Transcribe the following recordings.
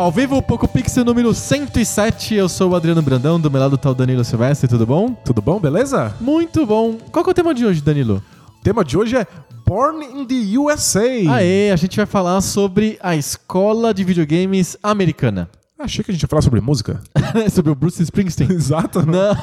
Ao vivo, o Poco Pixel número 107. Eu sou o Adriano Brandão, do meu lado tá o Danilo Silvestre, tudo bom? Tudo bom, beleza? Muito bom. Qual que é o tema de hoje, Danilo? O tema de hoje é Born in the USA. Aê, a gente vai falar sobre a escola de videogames americana. Achei que a gente ia falar sobre música. sobre o Bruce Springsteen. Exato. Não.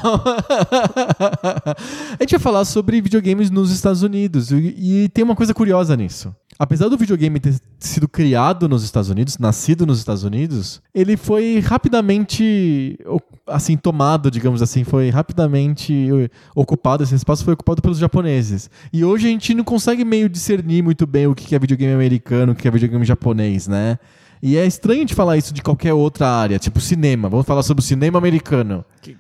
a gente vai falar sobre videogames nos Estados Unidos. E, e tem uma coisa curiosa nisso. Apesar do videogame ter sido criado nos Estados Unidos, nascido nos Estados Unidos, ele foi rapidamente assim tomado, digamos assim, foi rapidamente ocupado, esse espaço foi ocupado pelos japoneses. E hoje a gente não consegue meio discernir muito bem o que é videogame americano, o que é videogame japonês, né? E é estranho de falar isso de qualquer outra área, tipo cinema. Vamos falar sobre o cinema americano. Que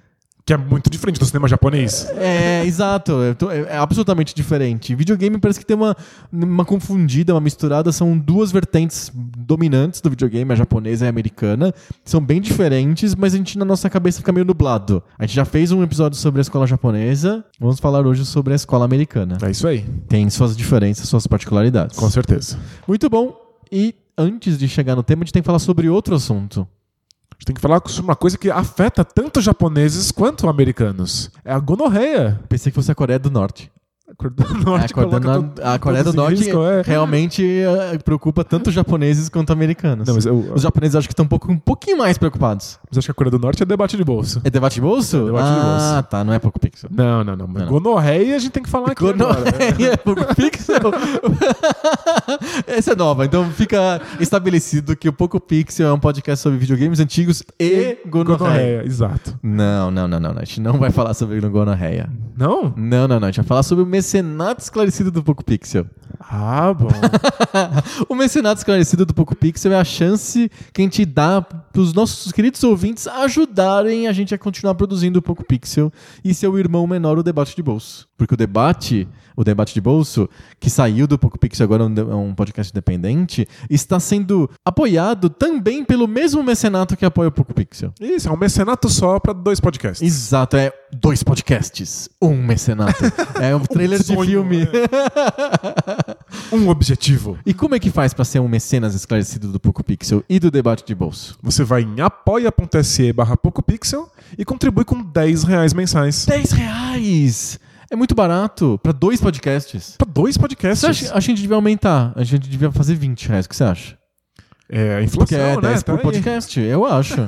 que é muito diferente do cinema japonês. É, exato. É, é, absolutamente diferente. Videogame parece que tem uma, uma confundida, uma misturada. São duas vertentes dominantes do videogame, a japonesa e a americana. São bem diferentes, mas a gente na nossa cabeça fica meio nublado. A gente já fez um episódio sobre a escola japonesa. Vamos falar hoje sobre a escola americana. É isso aí. Tem suas diferenças, suas particularidades. Com certeza. Muito bom. E antes de chegar no tema, a gente tem que falar sobre outro assunto gente tem que falar sobre uma coisa que afeta tanto japoneses quanto americanos. É a gonorreia. Pensei que fosse a Coreia do Norte. A Coreia do Norte, a a Coreia do Norte é. realmente uh, preocupa tanto japoneses quanto americanos. Não, eu, Os japoneses acho que estão um, pouco, um pouquinho mais preocupados. Mas acho que a Coreia do Norte é debate de bolso. É debate de bolso? É debate ah, de bolso. Ah, tá. Não é pouco pixel. Não, não, não. não, não. Gonorreia a gente tem que falar aqui Gonorreia é pouco pixel? Essa é nova. Então fica estabelecido que o Poco Pixel é um podcast sobre videogames antigos e, e gonorreia. gonorreia. Exato. Não, não, não, não. A gente não vai falar sobre gonorreia. Não? Não, não, não. A gente vai falar sobre o mecenato esclarecido do Poco Pixel. Ah, bom. o mecenato esclarecido do Poco Pixel é a chance que a gente dá para os nossos queridos ouvintes ajudarem a gente a continuar produzindo o Poco Pixel e seu irmão menor, o debate de bolso. Porque o debate o debate de bolso, que saiu do Poco Pixel agora é um podcast independente, está sendo apoiado também pelo mesmo mecenato que apoia o Poco Pixel. Isso, é um mecenato só para dois podcasts. Exato, é dois podcasts, um mecenato. é um trailer um sonho, de filme. É. um objetivo. E como é que faz para ser um mecenas esclarecido do Poco Pixel e do debate de bolso? Você vai em apoia.se barra PocoPixel e contribui com 10 reais mensais. 10 reais! É muito barato para dois podcasts. Para dois podcasts? Acha, a gente devia aumentar. A gente devia fazer 20 reais. O que você acha? É, a inflação, Porque é 10 né? por tá podcast, eu acho.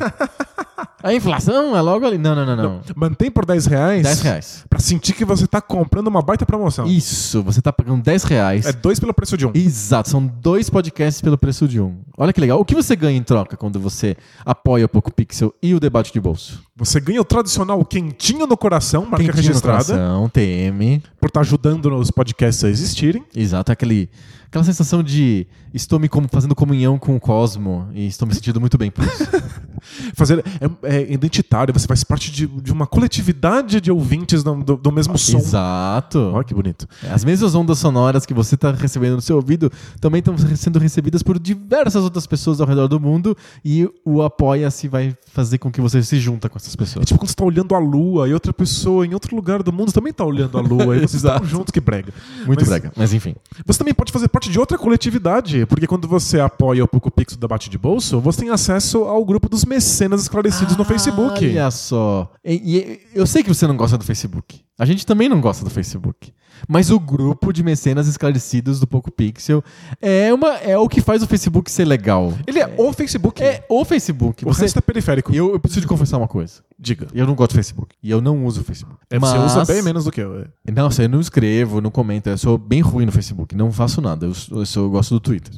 A inflação é logo ali. Não, não, não, não. não mantém por 10 reais. 10 reais. Pra sentir que você tá comprando uma baita promoção. Isso, você tá pagando 10 reais. É dois pelo preço de um. Exato, são dois podcasts pelo preço de um. Olha que legal. O que você ganha em troca quando você apoia o Poco Pixel e o debate de bolso? Você ganha o tradicional quentinho no coração, marca quentinho registrada. No coração, TM. Por estar tá ajudando os podcasts a existirem. Exato, aquele aquela sensação de estou me fazendo comunhão com o cosmo e estou me sentindo muito bem por isso. Fazer é, é, identitário, você faz parte de, de uma coletividade de ouvintes do, do, do mesmo som. Exato. Olha que bonito. As mesmas ondas sonoras que você está recebendo no seu ouvido também estão sendo recebidas por diversas outras pessoas ao redor do mundo e o Apoia-se vai fazer com que você se junta com essas pessoas. É tipo quando você está olhando a lua e outra pessoa em outro lugar do mundo também está olhando a lua e vocês estão juntos, que brega. Muito mas, brega, mas enfim. Você também pode fazer parte de outra coletividade, porque quando você apoia o Poco Pix do Debate de Bolso, você tem acesso ao grupo dos mecenas esclarecidos ah, no Facebook. Olha só. E, e, eu sei que você não gosta do Facebook. A gente também não gosta do Facebook. Mas o grupo de mecenas esclarecidos do Poco Pixel é, uma, é o que faz o Facebook ser legal. Ele é, é o Facebook. É o Facebook. O você, resto é periférico. Eu, eu, preciso de confessar uma coisa. Diga. Eu não gosto do Facebook. E eu não uso o Facebook. É, Mas... Você usa bem menos do que eu. É. Não, eu não escrevo, não comento. Eu sou bem ruim no Facebook. Não faço nada. Eu, eu, sou, eu gosto do Twitter.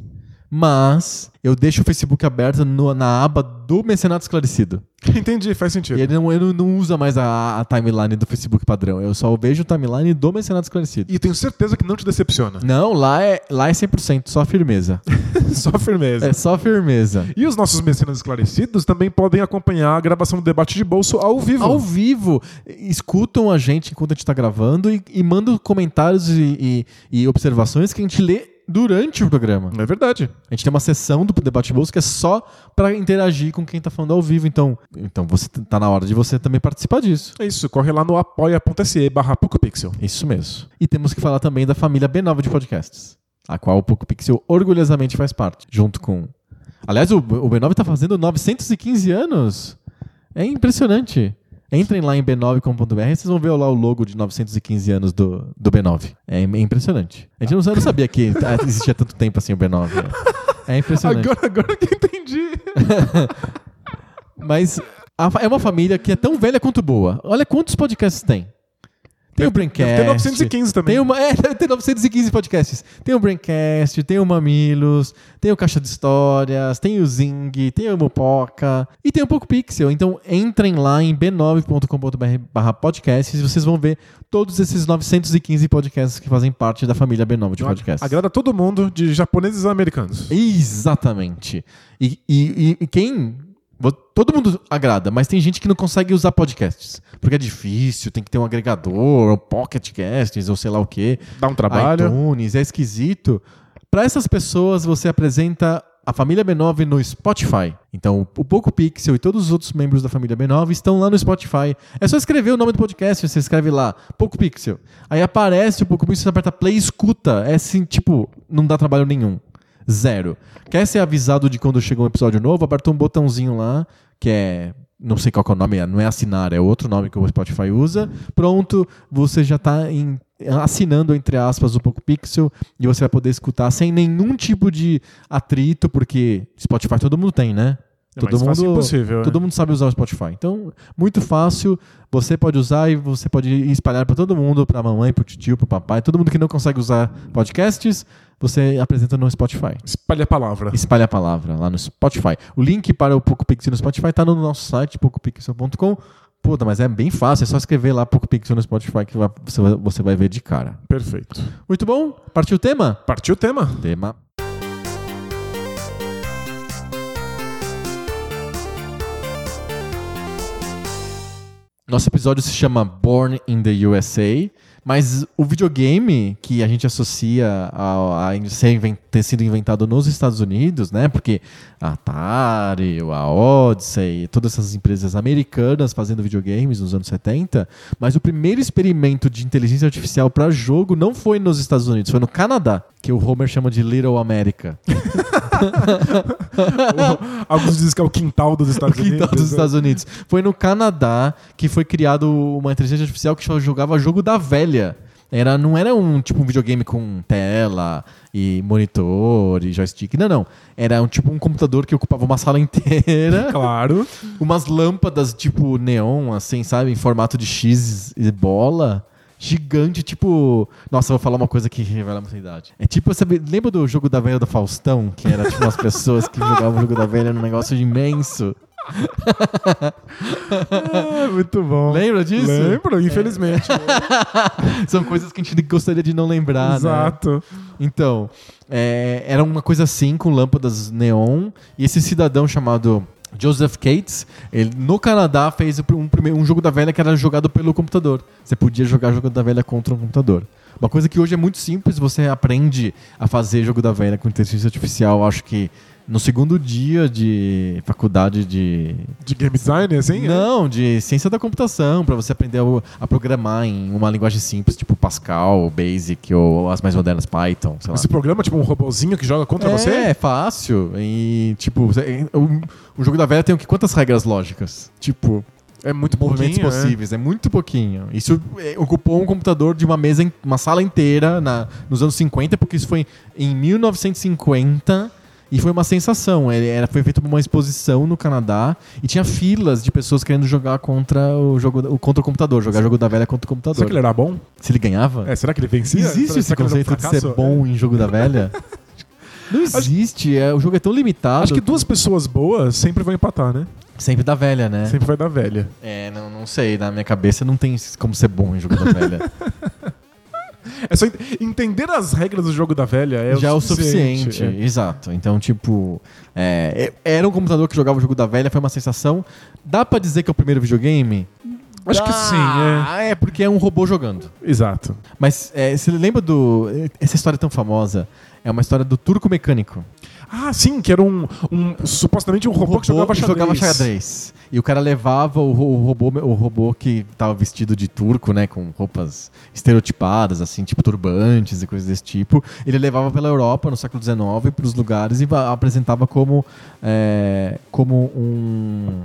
Mas eu deixo o Facebook aberto no- na aba do Mecenato Esclarecido. Entendi, faz sentido. E ele não, ele não usa mais a, a timeline do Facebook padrão. Eu só vejo o timeline do Mecenato Esclarecido. E tenho certeza que não te decepciona. Não, lá é, lá é 100%, só firmeza. Só firmeza. É só firmeza. E os nossos mecenas esclarecidos também podem acompanhar a gravação do debate de bolso ao vivo. Ao vivo, escutam a gente enquanto a gente tá gravando e, e mandam comentários e, e- e observações que a gente lê durante o programa. É verdade. A gente tem uma sessão do Debate Bolso que é só pra interagir com quem tá falando ao vivo. Então, então você tá na hora de você também participar disso. É isso, corre lá no apoia.se barra PocoPixel. Isso mesmo. E temos que falar também da família B9 de podcasts, a qual o Poco Pixel orgulhosamente faz parte, junto com. Aliás, o, o B9 tá fazendo 915 anos. É impressionante. Entrem lá em b9.com.br e vocês vão ver lá o logo de 915 anos do, do B9. É é impressionante. A gente não, sabia que existia tanto tempo assim o B9. É, é impressionante. Agora, agora que eu entendi. Mas a é uma família que é tão velha quanto boa. Olha quantos podcasts tem. Tem o Braincast. Tem 915 também. Tem, uma, é, tem 915 podcasts. Tem o Braincast, tem o Mamilos, tem o Caixa de Histórias, tem o Zing, tem o Mupoca e tem o Poco Pixel. Então entrem lá em b9.com.br barra podcasts e vocês vão ver todos esses 915 podcasts que fazem parte da família B9 de podcasts. Agrada todo mundo, de japoneses a americanos. Exatamente. E, e- e quem. Todo mundo agrada, mas tem gente que não consegue usar podcasts. Porque é difícil, tem que ter um agregador, um pocket casts, ou sei lá o quê. Dá um trabalho. iTunes, é esquisito. Para essas pessoas, você apresenta a família B9 no Spotify. Então, o Poco Pixel e todos os outros membros da família B9 estão lá no Spotify. É só escrever o nome do podcast, você escreve lá, Poco Pixel. Aí aparece o Poco Pixel, você aperta play e escuta. É assim, tipo, não dá trabalho nenhum. Zero. Quer ser avisado de quando chega um episódio novo? Aperta um botãozinho lá, que é. Não sei qual é o nome, não é assinar, é outro nome que o Spotify usa. Pronto, você já está assinando, entre aspas, o Poco Pixel e você vai poder escutar sem nenhum tipo de atrito, porque Spotify todo mundo tem, né? É todo mais fácil mundo, impossível, todo né? mundo sabe usar o Spotify. Então, muito fácil, você pode usar e você pode espalhar para todo mundo, para a mamãe, para o tio, para o papai, todo mundo que não consegue usar podcasts, você apresenta no Spotify. Espalhe a palavra. Espalhe a palavra lá no Spotify. O link para o Poco Pixel no Spotify está no nosso site, pocopixel.com. Puta, mas é bem fácil, é só escrever lá Poco Pixel no Spotify que vai- você, vai, você vai ver de cara. Perfeito. Muito bom? Partiu o tema? Partiu o tema. Tema. Nosso episódio se chama Born in the USA, mas o videogame que a gente associa a, a ser ter sido inventado nos Estados Unidos, né? Porque a Atari, a Odyssey, todas essas empresas americanas fazendo videogames nos anos 70, mas o primeiro experimento de inteligência artificial para jogo não foi nos Estados Unidos, foi no Canadá, que o Homer chama de Little America. Alguns dizem que é o quintal dos Estados quintal Unidos. dos Estados Unidos. Foi no Canadá que foi criado uma inteligência artificial que só jogava jogo da velha. Era, não era um tipo um videogame com tela e monitor e joystick. Não, não. Era um tipo um computador que ocupava uma sala inteira, Claro. umas lâmpadas tipo neon, assim, sabe? Em formato de X e bola. Gigante, tipo. Nossa, vou falar uma coisa que revela muita idade. É tipo, sabe, lembra do jogo da velha do Faustão? Que era tipo umas pessoas que jogavam o jogo da velha num negócio imenso. Ah, muito bom. Lembra disso? Lembro, infelizmente. São coisas que a gente gostaria de não lembrar, né? Exato. Então, é, era uma coisa assim, com lâmpadas neon, e esse cidadão chamado Joseph Cates, ele no Canadá fez um, primeiro, um jogo da velha que era jogado pelo computador. Você podia jogar jogo da velha contra um computador. Uma coisa que hoje é muito simples, você aprende a fazer jogo da velha com inteligência artificial, acho que no segundo dia de faculdade de De game design, assim? é? não, de ciência da computação, para você aprender a, programar em uma linguagem simples, tipo Pascal, Basic ou as mais modernas Python, sei lá. Esse programa, tipo um robozinho que joga contra é, você? É fácil. E, tipo, o, jogo da velha tem o quê? quantas regras lógicas? Tipo, É muito movimentos pouquinho, né? possíveis. É muito pouquinho. Isso é, ocupou um computador de uma mesa, uma sala inteira na, nos anos 50, porque isso foi em 1950. E foi uma sensação. Ele era, foi feito uma exposição no Canadá e tinha filas de pessoas querendo jogar contra o jogo contra o computador, jogar jogo da velha contra o computador. Será que ele era bom? Se ele ganhava? É, será que ele vencia? Existe será, esse um conceito de ser bom em jogo da velha? Não existe, é, o jogo é tão limitado. Acho que duas pessoas boas sempre vão empatar, né? Sempre da velha, né? Sempre vai dar velha. É, não, não sei, na minha cabeça não tem como ser bom em jogo da velha. É só ent- entender as regras do jogo da velha é Já é o o suficiente, suficiente. exato. Então, tipo, é, é- era um computador que jogava o jogo da velha, foi uma sensação. Dá pra dizer que é o primeiro videogame? Acho que sim, é. Ah, é porque é um robô jogando. Exato. Mas é, você lembra do. Essa história é tão famosa. É uma história do turco mecânico. Ah, sim, que era um, um- supostamente um robô, que jogava xadrez. xadrez. E o cara levava o, o robô, o robô que tava vestido de turco, né? Com roupas estereotipadas, assim, tipo turbantes e coisas desse tipo. Ele levava pela Europa no século XIX para os lugares e va- apresentava como, é, como um.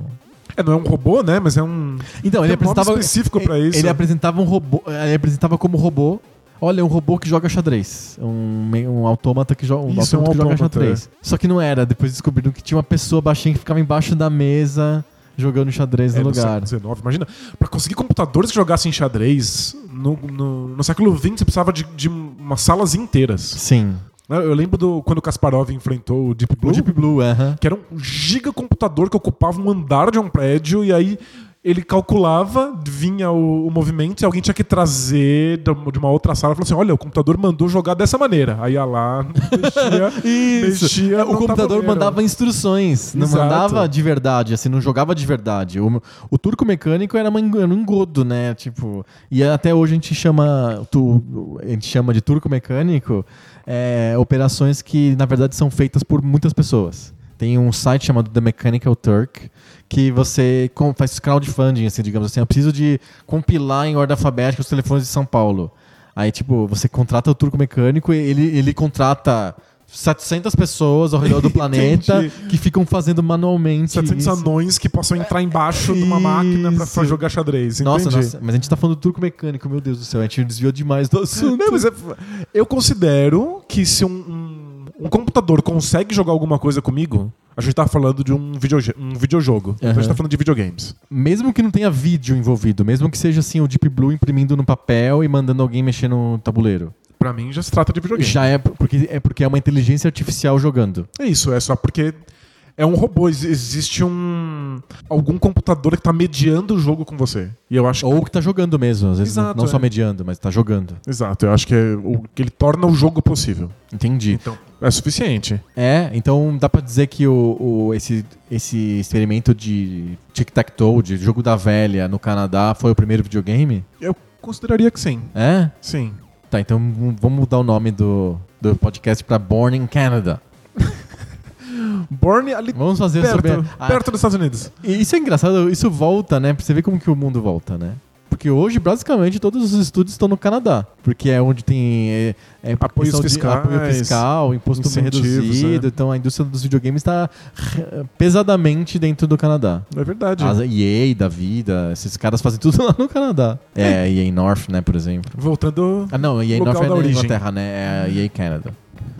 É, não é um robô, né? Mas é um. Então, ele um apresentava. específico ele- isso. Ele apresentava um robô. Ele apresentava como robô. Olha, um robô que joga xadrez. Um, me- um autômata que, jo um Isso, é um que joga xadrez. Só que não era. Depois descobriram que tinha uma pessoa baixinha que ficava embaixo da mesa jogando xadrez É, no no lugar. século XIX. Imagina, pra conseguir computadores que jogassem xadrez, no, no, no século XX você precisava de, de umas salas inteiras. Sim. Eu lembro do, quando o Kasparov enfrentou o Deep Blue, O Deep Blue, aham. que era um gigacomputador que ocupava um andar de um prédio, e aí ele calculava, vinha o, o movimento, e alguém tinha que trazer de uma outra sala e falou assim: olha, o computador mandou jogar dessa maneira. Aí ia lá, mexia. Mexia, É, o computador mandava instruções, não Exato. mandava de verdade, assim, não jogava de verdade. O, o turco mecânico era, uma, era um engodo, né? Tipo, e até hoje a gente chama, tu, a gente chama de turco mecânico é, operações que na verdade são feitas por muitas pessoas. Tem um site chamado The Mechanical Turk que você faz crowdfunding, assim, digamos assim. Eu preciso de compilar em ordem alfabética os telefones de São Paulo. Aí, tipo, você contrata o turco mecânico e ele, ele contrata 700 pessoas ao redor do planeta que ficam fazendo manualmente 700 isso. anões que possam entrar embaixo de uma máquina pra, jogar xadrez. Nossa, nossa, mas a gente tá falando do turco mecânico, meu Deus do céu. A gente desviou demais do assunto. Não, mas é- eu considero que se um, um, computador consegue jogar alguma coisa comigo, a gente tá falando de um, videoge- um videojogo. Então a gente tá falando de videogames. Mesmo que não tenha vídeo envolvido, mesmo que seja assim o Deep Blue imprimindo no papel e mandando alguém mexer no tabuleiro. Pra mim já se trata de videogame. Já é porque é porque é uma inteligência artificial jogando. É isso, é só porque é um robô. ex- Existe um. algum computador que tá mediando o jogo com você. E eu acho que. Ou que tá jogando mesmo, às vezes não- Exato, não, só é. mediando, mas tá jogando. Exato, eu acho que é o que ele torna o jogo possível. Entendi. Então, é suficiente. É, então dá pra dizer que o, o- esse, esse experimento de tic-tac-toe, de jogo da velha no Canadá, foi o primeiro videogame? Eu consideraria que sim. É? Sim. Tá, então vamos mudar o nome do, do podcast pra Born in Canada. Born ali Vamos fazer perto, sobre. a- perto dos Estados Unidos. Isso é engraçado, isso volta, né? Pra você ver como que o mundo volta, né? Porque hoje, basicamente, todos os estúdios estão no Canadá. Porque é onde tem é, é de fiscais, apoio fiscal, imposto reduzido. é. Então a indústria dos videogames está pesadamente dentro do Canadá. É verdade. A EA da vida, esses caras fazem tudo lá no Canadá. É, EA North, né, por exemplo. Voltando. Ah, não, EA North é da origem. Inglaterra, né? É a EA Canada.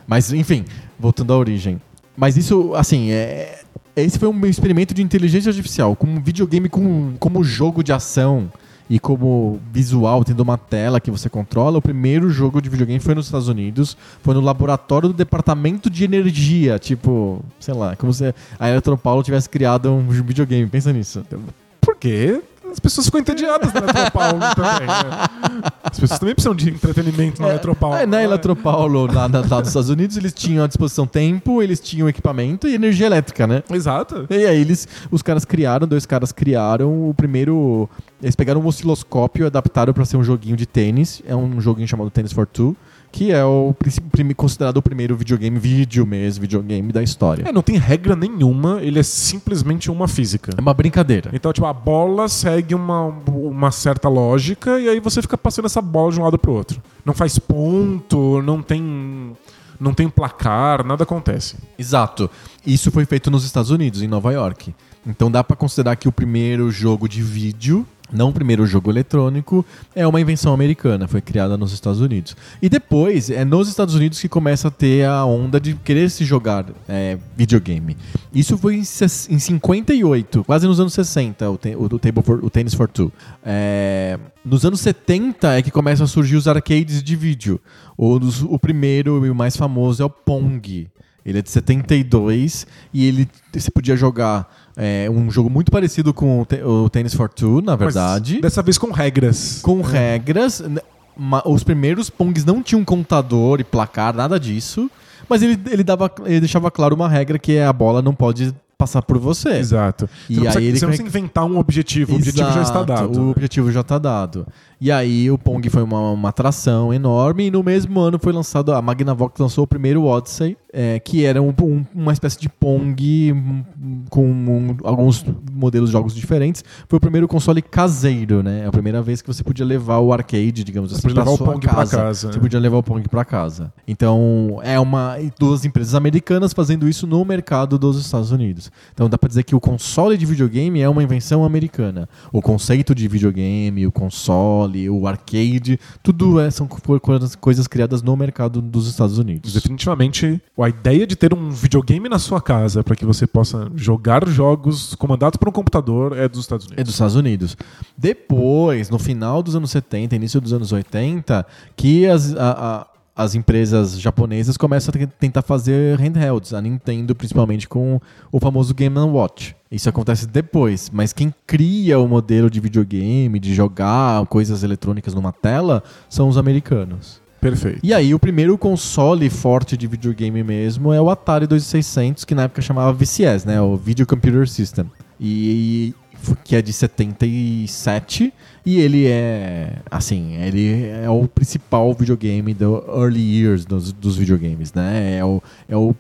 Mas, enfim, voltando à origem. Mas isso, assim, é... esse foi um experimento de inteligência artificial, como um videogame com, como jogo de ação e como visual, tendo uma tela que você controla. O primeiro jogo de videogame foi nos Estados Unidos, foi no laboratório do Departamento de Energia, tipo, sei lá, como se a Eletropaulo tivesse criado um videogame. Pensa nisso. Por quê? As pessoas ficam entediadas na Eletropaulo também. né? As pessoas também precisam de entretenimento na Eletropaulo. É, na Eletropaulo, lá, na- lá dos Estados Unidos, eles tinham à disposição tempo, eles tinham equipamento e energia elétrica, né? Exato. E aí eles, os caras criaram, dois caras criaram o primeiro. Eles pegaram um osciloscópio e adaptaram para ser um joguinho de tênis. É um joguinho chamado Tennis for Two, que é o considerado o primeiro videogame, vídeo mesmo, videogame da história. É, não tem regra nenhuma, ele é simplesmente uma física. É uma brincadeira. Então, tipo, a bola segue uma, uma certa lógica e aí você fica passando essa bola de um lado pro outro. Não faz ponto, não tem. Não tem placar, nada acontece. Exato. Isso foi feito nos Estados Unidos, em Nova York. Então dá pra considerar que o primeiro jogo de vídeo, não o primeiro jogo eletrônico, é uma invenção americana, foi criada nos Estados Unidos. E depois é nos Estados Unidos que começa a ter a onda de querer se jogar é, videogame. Isso foi em, em 58, quase nos anos 60, o, o, for, o Tennis for Two. É, nos anos 70 é que começam a surgir os arcades de vídeo. O, o primeiro e o mais famoso é o Pong Ele é de 72 e ele você podia jogar é, um jogo muito parecido com o, te- o Tennis for Two, na Mas verdade. dessa vez com regras. com regras. N- ma- Os primeiros Pongs não tinham contador e placar, nada disso. Mas ele, ele, dava, ele deixava claro uma regra que é a bola não pode passar por você. Exato. E Você não precisa, aí ele você não precisa inventar um objetivo, o objetivo já está Exato, dado. O né? objetivo já está dado. E aí o Pong foi uma, uma atração enorme e no mesmo ano foi lançado, a Magnavox lançou o primeiro Odyssey, é, que era um- um- uma espécie de Pong um, com um- alguns modelos de jogos diferentes. Foi o primeiro console caseiro, né? É a primeira vez que você podia levar o arcade, digamos assim, podia pra levar o sua Pong pra casa, Você né? podia levar o Pong para casa. Então, é uma duas empresas americanas fazendo isso no mercado dos Estados Unidos. Então, dá pra dizer que o console de videogame é uma invenção americana. O conceito de videogame, o console, o arcade, tudo é, são co- coisas, criadas no mercado dos Estados Unidos. Definitivamente, a ideia de ter um videogame na sua casa para que você possa jogar jogos comandados por um computador é dos Estados É Unidos. dos Estados Unidos. Depois, no final dos anos 70, início dos anos 80, que as, a- a- as empresas japonesas começam a te- tentar fazer handhelds. A Nintendo, principalmente, com o famoso Game Watch. Isso acontece depois, mas quem cria o modelo de videogame, de jogar coisas eletrônicas numa tela, são os americanos. Perfeito. E aí, o primeiro console forte de videogame mesmo é o Atari 2600, que na época chamava VCS, né? O Video Computer System. E, que é de 77 e ele é, assim, ele é o principal videogame do early years dos, dos videogames, né? É o, é o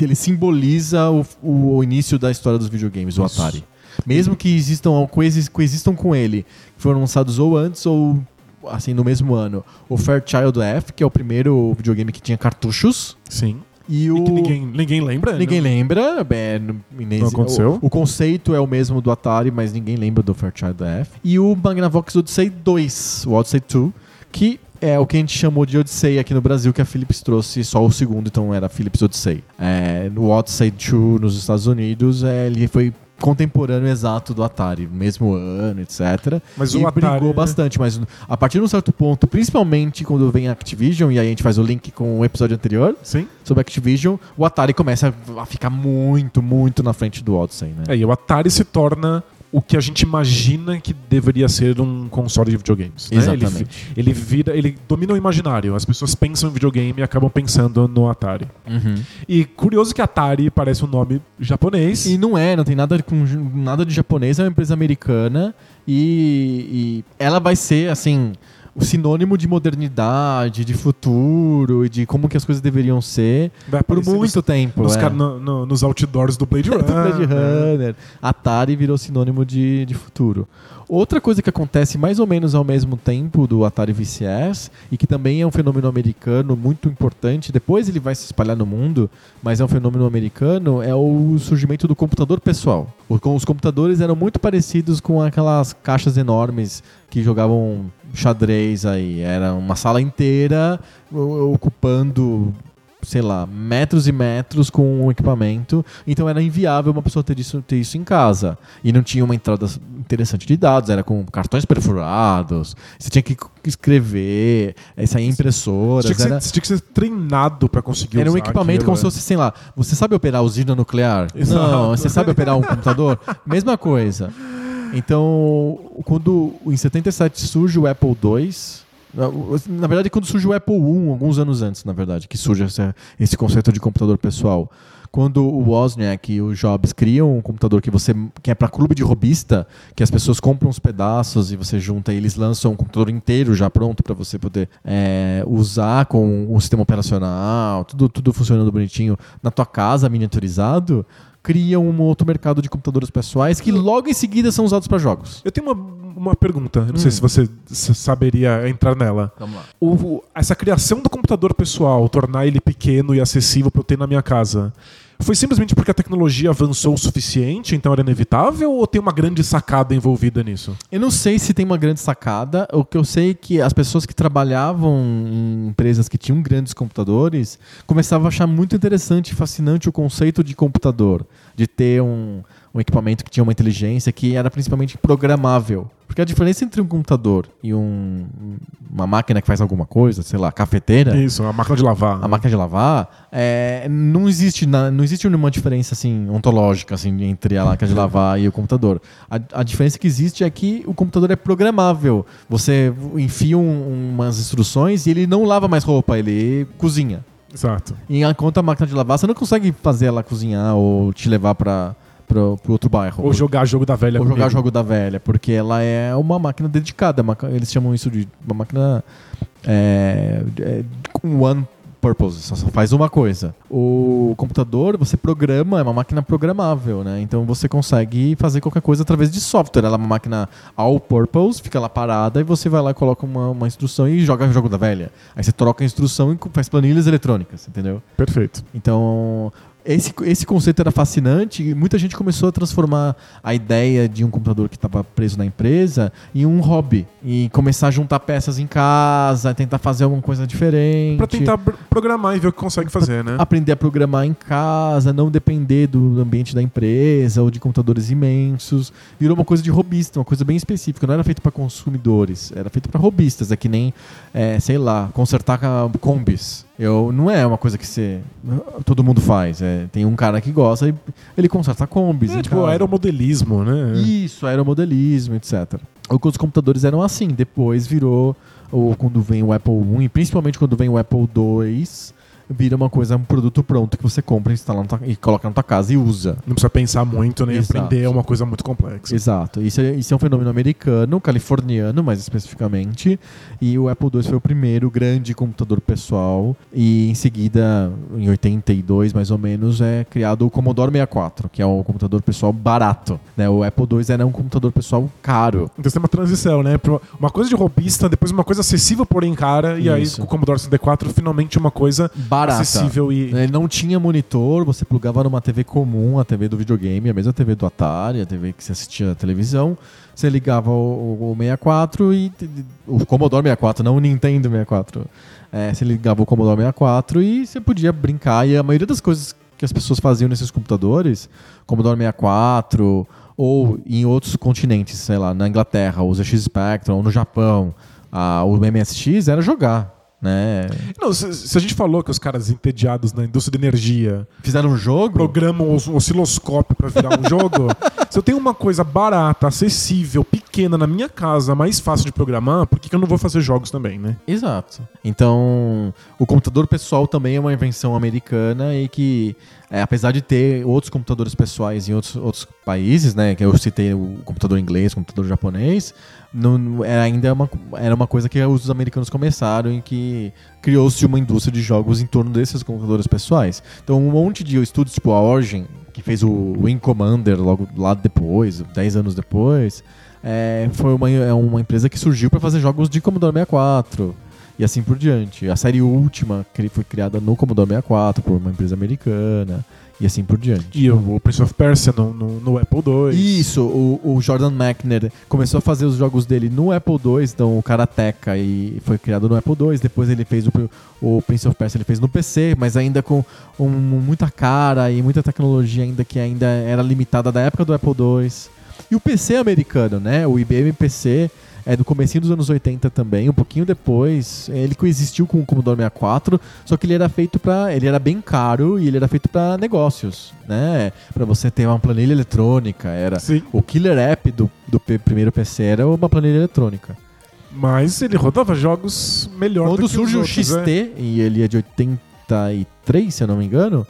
ele simboliza o, o início da história dos videogames, o Isso. Atari. Mesmo que existam coexis- coexistam com ele, que foram lançados ou antes ou assim no mesmo ano, o Fairchild F, que é o primeiro videogame que tinha cartuchos, Sim. E o E que ninguém, ninguém lembra. Ninguém né? lembra, é, Não aconteceu? O, o conceito é o mesmo do Atari, mas ninguém lembra do Fairchild F. E o Magnavox Odyssey 2, o Odyssey 2, que é o que a gente chamou de Odyssey aqui no Brasil, que a Philips trouxe só o segundo, então era Philips Odyssey. É, no Odyssey 2 nos Estados Unidos, é, ele foi contemporâneo exato do Atari, mesmo ano, etc. Mas e o Atari- brigou bastante, mas a partir de um certo ponto, principalmente quando vem a Activision, e aí a gente faz o link com o episódio anterior, Sim. sobre Activision, o Atari começa a ficar muito, muito na frente do Odyssey, né? É, e o Atari se torna o que a gente imagina que deveria ser um console de videogames. né? Exatamente. Ele, ele vira, ele domina o imaginário. As pessoas pensam em videogame e acabam pensando no Atari. Uhum. E curioso que Atari parece um nome japonês. E não é, não tem nada com nada de japonês, é uma empresa americana e, e ela vai ser assim o sinônimo de modernidade, de futuro e de como que as coisas deveriam ser vai por muito nos, tempo. nos, é. no- no- nos outdoors do Blade Do Runner. Blade Runner. Atari virou sinônimo de, de futuro. Outra coisa que acontece mais ou menos ao mesmo tempo do Atari VCS, e que também é um fenômeno americano muito importante, depois ele vai se espalhar no mundo, mas é um fenômeno americano, é o surgimento do computador pessoal. Os computadores eram muito parecidos com aquelas caixas enormes que jogavam xadrez aí. Era uma sala inteira ocupando sei lá, metros e metros com um equipamento. Então era inviável uma pessoa ter isso, ter isso em casa. E não tinha uma entrada interessante de dados, era com cartões perfurados. Você tinha que escrever, aí saía Você impressoras. tinha, que ser, Era, você tinha que ser treinado pra conseguir era um equipamento aquilo, como se é. fosse, sei lá, você sabe operar usina nuclear? Exato. Não, você sabe operar um computador? Mesma coisa. Então, quando em 77 surge o Apple II, na- verdade, quando surge o Apple I, alguns anos antes, na verdade, que surge esse, conceito de computador pessoal. Quando o Wozniak e o Jobs criam um computador que você que é para clube de robista, que as pessoas compram os pedaços e você junta e eles lançam um computador inteiro já pronto para você poder é, usar com o sistema operacional, tudo, tudo funcionando bonitinho na tua casa, miniaturizado, criam um outro mercado de computadores pessoais que logo em seguida são usados para jogos. Eu tenho uma, uma pergunta, eu não sei Hum. se você saberia entrar nela. Vamos lá. O- essa criação do computador pessoal, tornar ele pequeno e acessível para eu ter na minha casa, foi simplesmente porque a tecnologia avançou o suficiente, então era inevitável, ou tem uma grande sacada envolvida nisso? Eu não sei se tem uma grande sacada. O que eu sei é que as pessoas que trabalhavam em empresas que tinham grandes computadores começavam a achar muito interessante e fascinante o conceito de computador, de ter um, um equipamento que tinha uma inteligência que era principalmente programável. Porque a diferença entre um computador e um, uma máquina que faz alguma coisa, sei lá, cafeteira, Isso, a máquina de lavar. a máquina de lavar, é, não existe não existe nenhuma diferença assim ontológica assim entre a máquina de lavar e o computador. A, a diferença que existe é que o computador é programável. Você enfia um- umas instruções e ele não lava mais roupa, ele cozinha. Exato. E enquanto a máquina de lavar, você não consegue fazer ela cozinhar ou te levar para pro, pro outro bairro. Ou jogar jogo da velha Ou jogar comigo. jogo da velha, porque ela é uma máquina dedicada. eles chamam isso de uma máquina é, é, com one purpose, só só faz uma coisa. O computador, você programa, é uma máquina programável, né? Então você consegue fazer qualquer coisa através de software. Ela é uma máquina all purpose, fica lá parada e você vai lá e coloca uma, uma instrução e joga o jogo da velha. Aí você troca a instrução e faz planilhas eletrônicas, entendeu? Perfeito. Então, esse, esse conceito era fascinante e muita gente começou a transformar a ideia de um computador que estava preso na empresa em um hobby. E começar a juntar peças em casa, tentar fazer alguma coisa diferente. Pra tentar programar e ver o que consegue fazer, né? Aprender a programar em casa, não depender do ambiente da empresa ou de computadores imensos. Virou uma coisa de robista, uma coisa bem específica. Não era feito para consumidores, era feito para robistas. É que nem, é, sei lá, consertar combis. Eu, não é uma coisa que você, todo mundo faz. É, tem um cara que gosta e ele conserta combis. É, tipo, casa. aeromodelismo, né? Isso, aeromodelismo, etc. Os computadores eram assim, depois virou, ou quando vem o Apple I, e principalmente quando vem o Apple II, vira uma coisa, um produto pronto que você compra, instala tua- e coloca na tua casa e usa. Não precisa pensar muito, nem Exato. aprender, é uma coisa muito complexa. Exato. Isso é, isso é um fenômeno americano, californiano, mais especificamente. E o Apple II foi o primeiro grande computador pessoal. E em seguida, em 82 mais ou menos, é criado o Commodore 64, que é um computador pessoal barato. Né? O Apple II era um computador pessoal caro. Então tem uma transição, né? Uma coisa de robista, depois uma coisa acessível, porém cara, e aí Isso. com o Commodore 64 finalmente uma coisa Barata. acessível e. Ele não tinha monitor, você plugava numa TV comum, a TV do videogame, a mesma TV do Atari, a TV que você assistia a televisão. Você ligava o, o 64 e. O Commodore 64, não o Nintendo 64. É, você ligava o Commodore 64 e você podia brincar. E a maioria das coisas que as pessoas faziam nesses computadores, Commodore 64, ou em outros continentes, sei lá, na Inglaterra, o ZX Spectrum, ou no Japão, a- o MSX, era jogar. Né? Não, se, se a gente falou que os caras entediados na indústria de energia Fizeram um jogo. programam o osciloscópio pra virar um jogo, se eu tenho uma coisa barata, acessível, pequena na minha casa, mais fácil de programar, por que, que eu não vou fazer jogos também, né? Exato. Então, o computador pessoal também é uma invenção americana e que, é, apesar de ter outros computadores pessoais em outros, outros países, né, que eu citei o computador inglês, o computador japonês, não, é, ainda é uma, era uma coisa que os americanos começaram e que criou-se uma indústria de jogos em torno desses computadores pessoais. Então, um monte de estudos, tipo a Origin, que fez o Wing Commander logo lá depois, 10 anos depois, é, foi uma, é uma empresa que surgiu para fazer jogos de Commodore 64 e assim por diante. A série Última que foi criada no Commodore 64 por uma empresa americana e assim por diante. E o, Prince of Persia no, no, no Apple II. Isso, o, o Jordan Mechner começou a fazer os jogos dele no Apple II, então o Karateka e foi criado no Apple II, depois ele fez o, o Prince of Persia, ele fez no PC, mas ainda com um, muita cara e muita tecnologia ainda que ainda era limitada da época do Apple II. E o PC americano, né? O IBM PC é do comecinho dos anos 80 também, um pouquinho depois. Ele coexistiu com o Commodore 64, só que ele era feito para, ele era bem caro e ele era feito para negócios, né? Para você ter uma planilha eletrônica, era Sim. o killer app do, do primeiro PC era uma planilha eletrônica. Mas ele rodava jogos melhor do Quando que surge o os outros, XT, né? e ele é de 83, se eu não me engano,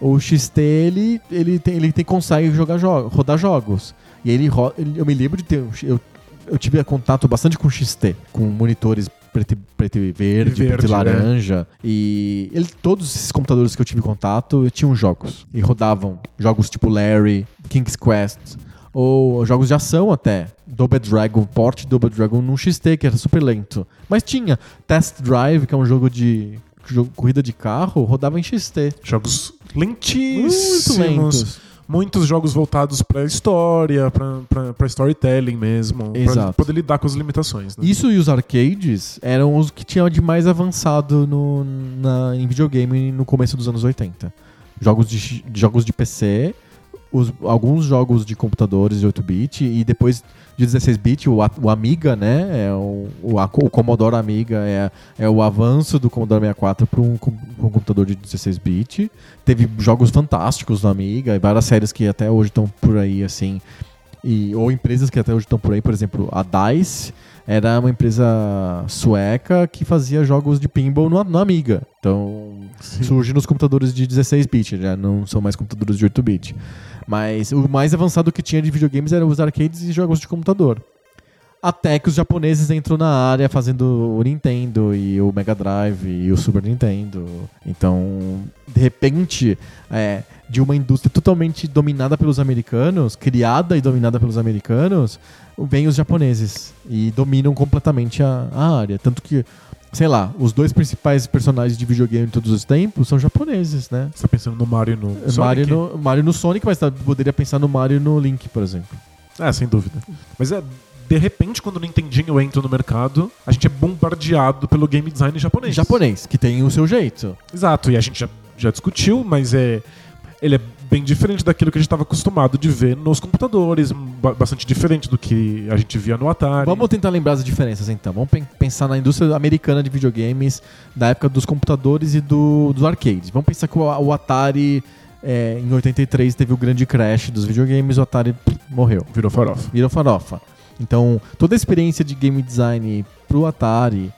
o XT ele, ele, tem, ele tem, consegue jogar jo rodar jogos. E ele, ele- eu me lembro de ter. Eu, eu tive contato bastante com XT, com monitores preto, preto e verde, verde, preto e né? laranja. E ele, todos esses computadores que eu tive contato tinham jogos. E rodavam jogos tipo Larry, King's Quest, ou jogos de ação até. Double Dragon, port Double Dragon num XT, que era super lento. Mas tinha Test Drive, que é um jogo de jogo, corrida de carro, rodava em XT. Jogos Muito lentíssimos. lentos. Muitos jogos voltados pra história, pra storytelling mesmo. Pra Exato. poder lidar com as limitações. Né? Isso e os arcades eram os que tinham de mais avançado no, na, em videogame no começo dos anos 80. Jogos de, jogos de PC os- alguns jogos de computadores de 8-bit e depois de 16-bit, o, A- o Amiga, né? É o, o, o Commodore Amiga é, é o avanço do Commodore 64 para um, um computador de 16-bit. Teve jogos fantásticos no Amiga e várias séries que até hoje estão por aí, assim. E, ou empresas que até hoje estão por aí, por exemplo, a DICE era uma empresa sueca que fazia jogos de pinball no, no Amiga. Então, surge nos computadores de 16-bit, já não são mais computadores de 8-bit. Mas o mais avançado que tinha de videogames eram os arcades e jogos de computador. Até que os japoneses entram na área fazendo o Nintendo e o Mega Drive e o Super Nintendo. Então, de repente, é, de uma indústria totalmente dominada pelos americanos, criada e dominada pelos americanos, vêm os japoneses e dominam completamente a, a área. Tanto que, sei lá, os dois principais personagens de videogame de todos os tempos são japoneses, né? Você tá pensando no Mario e no Mario Sonic? no, Mario no Sonic, mas tá- poderia pensar no Mario e no Link, por exemplo. É, sem dúvida. Mas é, de repente, quando o Nintendinho entra no mercado, a gente é bombardeado pelo game design japonês. Japonês, que tem o seu jeito. Exato, e a gente já, já discutiu, mas é ele é bem diferente daquilo que a gente estava acostumado de ver nos computadores, ba- bastante diferente do que a gente via no Atari. Vamos tentar lembrar as diferenças então. Vamos pen- pensar na indústria americana de videogames da época dos computadores e do, dos arcades. Vamos pensar que o, o Atari, é, em 83, teve o grande crash dos videogames, o Atari pff, morreu. Virou farofa. virou farofa. Então, toda a experiência de game design pro Atari,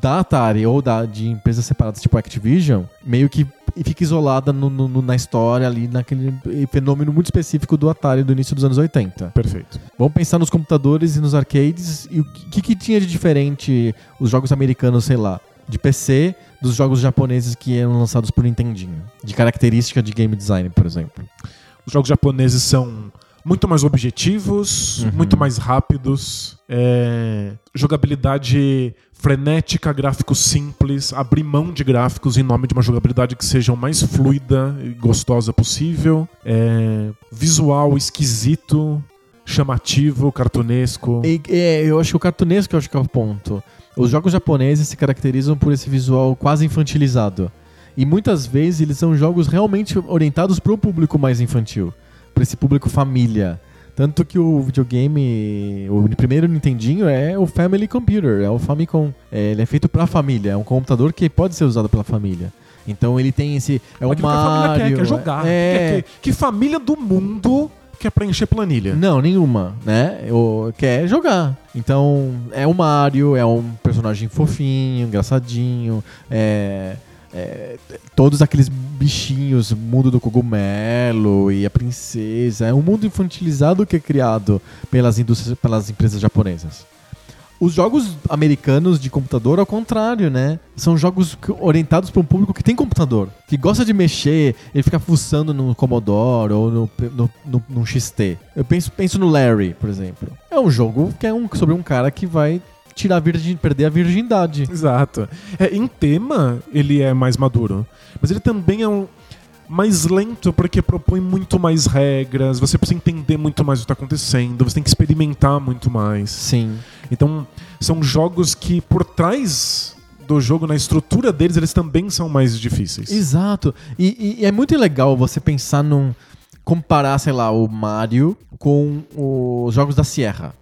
da Atari ou da, de empresas separadas tipo Activision, meio que fica isolada no- no- no- na história ali, naquele fenômeno muito específico do Atari do início dos anos 80. Perfeito. Vamos pensar nos computadores e nos arcades e o que, que tinha de diferente os jogos americanos, sei lá, de PC dos jogos japoneses que eram lançados por Nintendinho, de característica de game design, por exemplo. Os jogos japoneses são muito mais objetivos, Uhum. muito mais rápidos, é, jogabilidade frenética, gráficos simples, abrir mão de gráficos em nome de uma jogabilidade que seja o mais fluida e gostosa possível, é, visual esquisito, chamativo, cartunesco. E- é, eu acho que o cartunesco eu acho que é o ponto. Os jogos japoneses se caracterizam por esse visual quase infantilizado. E muitas vezes eles são jogos realmente orientados para o público mais infantil, para esse público família. Tanto que o videogame, o primeiro Nintendinho é o Family Computer, é o Famicom. É, ele é feito para a família, é um computador que pode ser usado pela família. Então ele tem esse é o Aquilo que a família Mario, quer, quer jogar. é, Quer- que família do mundo quer preencher planilha? não, nenhuma, né? O, quer jogar. Então, é o Mario, é um personagem fofinho, engraçadinho, é, é, todos aqueles bichinhos, mundo do cogumelo e a princesa. É um mundo infantilizado que é criado pelas indústrias, pelas empresas japonesas. Os jogos americanos de computador, ao contrário, né? São jogos orientados para um público que tem computador, que gosta de mexer, ele fica fuçando no Commodore ou no, no, no, num XT. Eu penso, penso no Larry, por exemplo. É um jogo que é um, sobre um cara que vai tirar a virgin, perder a virgindade. Exato. É, em tema, ele é mais maduro. Mas ele também é um mais lento porque propõe muito mais regras, você precisa entender muito mais o que está acontecendo, você tem que experimentar muito mais. Sim. Então, são jogos que por trás do jogo, na estrutura deles, eles também são mais difíceis. Exato. E, e é muito legal você pensar num. comparar, sei lá, o Mario com os jogos da Sierra.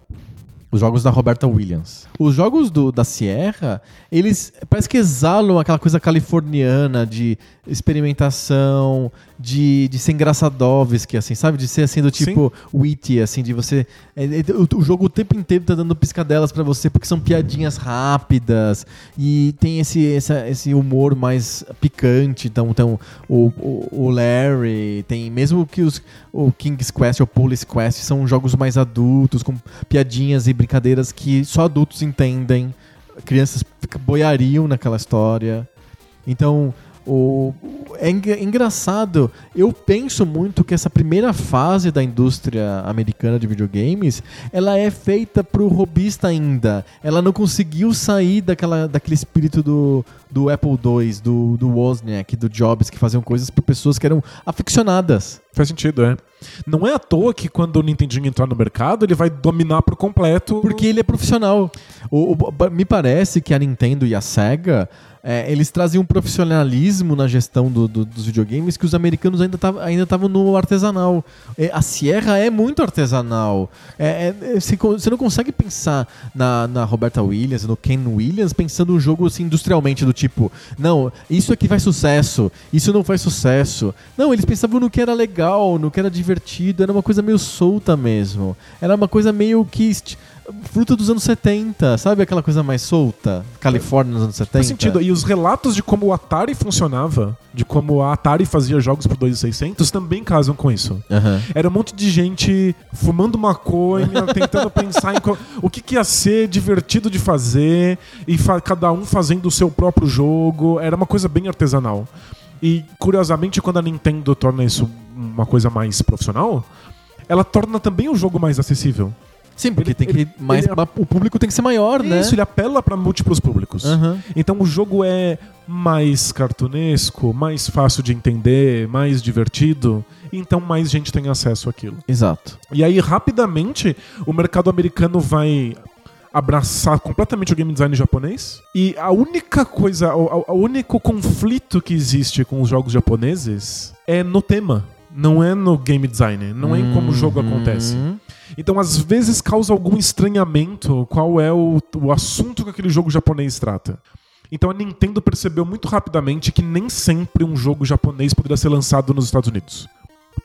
Os jogos da Roberta Williams. Os jogos do, da Sierra, eles parece que exalam aquela coisa californiana de experimentação, de, de ser engraçadovski, assim, sabe? De ser assim do tipo witty, assim, de você. é, é, o, o jogo o tempo inteiro tá dando piscadelas pra você, porque são piadinhas rápidas e tem esse, essa- esse humor mais picante. Então, então o, o, o Larry tem, mesmo que os, o King's Quest ou Police Quest são jogos mais adultos, com piadinhas e brincadeiras que só adultos entendem. Crianças boiariam naquela história. Então, o, é engra- engraçado. Eu penso muito que essa primeira fase da indústria americana de videogames, ela é feita pro robista ainda. Ela não conseguiu sair daquela, daquele espírito do, do Apple II, do, do Wozniak, do Jobs, que faziam coisas para pessoas que eram aficionadas. Faz sentido, é. Não é à toa que quando o Nintendinho entrar no mercado, ele vai dominar por completo. Porque ele é profissional. O- o- me parece que a Nintendo e a Sega é, eles trazem um profissionalismo na gestão do- do- dos videogames que os americanos ainda estavam ainda tavam no artesanal. É, a Sierra é muito artesanal. É, é, é, você não consegue pensar na, na Roberta Williams, no Ken Williams, pensando um jogo assim, industrialmente, do tipo, não, isso aqui faz sucesso, isso não faz sucesso. Não, eles pensavam no que era legal, no que era divertido, era uma coisa meio solta mesmo. Era uma coisa meio que. Fruto dos anos 70, sabe aquela coisa mais solta? Califórnia nos anos 70. Faz sentido. E os relatos de como o Atari funcionava, de como a Atari fazia jogos pro 2600, também casam com isso. Aham. Era um monte de gente fumando maconha, tentando pensar em o que, que ia ser divertido de fazer, e fa- cada um fazendo o seu próprio jogo. Era uma coisa bem artesanal. E, curiosamente, quando a Nintendo torna isso uma coisa mais profissional, ela torna também o jogo mais acessível. Sim, porque Ele- tem que ele- mais ele- o público tem que ser maior, né? Isso, ele apela para múltiplos públicos. Aham. Então o jogo é mais cartunesco, mais fácil de entender, mais divertido, então mais gente tem acesso àquilo. Exato. E aí, rapidamente, o mercado americano vai abraçar completamente o game design japonês. E a única coisa, o, o- o único conflito que existe com os jogos japoneses é no tema. Não é no game design, não é em como o jogo Uhum. acontece. Então, às vezes, causa algum estranhamento qual é o, o assunto que aquele jogo japonês trata. Então, a Nintendo percebeu muito rapidamente que nem sempre um jogo japonês poderia ser lançado nos Estados Unidos.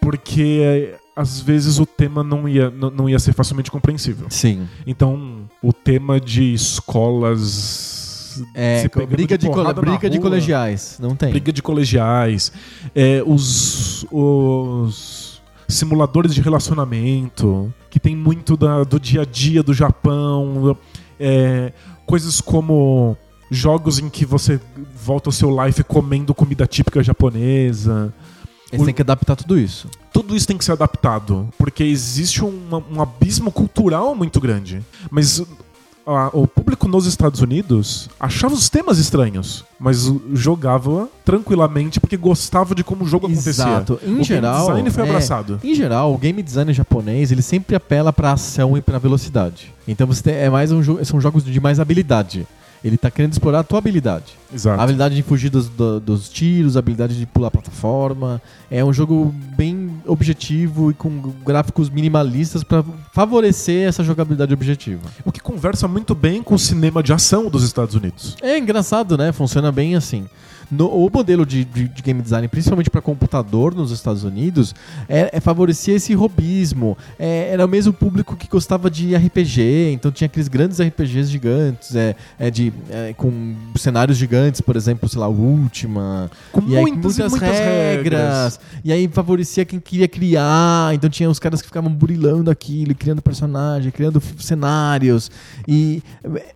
Porque, às vezes, o tema não ia, não, não ia ser facilmente compreensível. Sim. Então, o tema de escolas. É, briga de, na briga de colegiais. Não tem. briga de colegiais, é, os, os simuladores de relacionamento, que tem muito da- do dia a dia do Japão, é, coisas como jogos em que você volta ao seu life comendo comida típica japonesa. Eles têm que adaptar tudo isso. Tudo isso tem que ser adaptado, porque existe uma- um abismo cultural muito grande. Mas o público nos Estados Unidos achava os temas estranhos, mas jogava tranquilamente porque gostava de como o jogo acontecia. Exato. Em o geral, game design foi é, abraçado. Em geral, o game design japonês ele sempre apela pra ação e pra velocidade. Então você tem- é mais um são jogos de mais habilidade. Ele tá querendo explorar a tua habilidade. Exato. A habilidade de fugir dos, do- dos tiros, a habilidade de pular a plataforma. É um jogo bem objetivo e com gráficos minimalistas pra favorecer essa jogabilidade objetiva. O que conversa muito bem com o cinema de ação dos Estados Unidos. É engraçado, né? Funciona bem assim. No- o modelo de, de- de game design, principalmente para computador nos Estados Unidos, é, é favorecia esse robismo. É, era o mesmo público que gostava de RPG, então tinha aqueles grandes RPGs gigantes, é, é de, é, com cenários gigantes, por exemplo, sei lá, Ultima. Com E aí, muitas, muitas, muitas regras. E aí favorecia quem queria criar. Então tinha os caras que ficavam burilando aquilo, criando personagem, criando cenários. E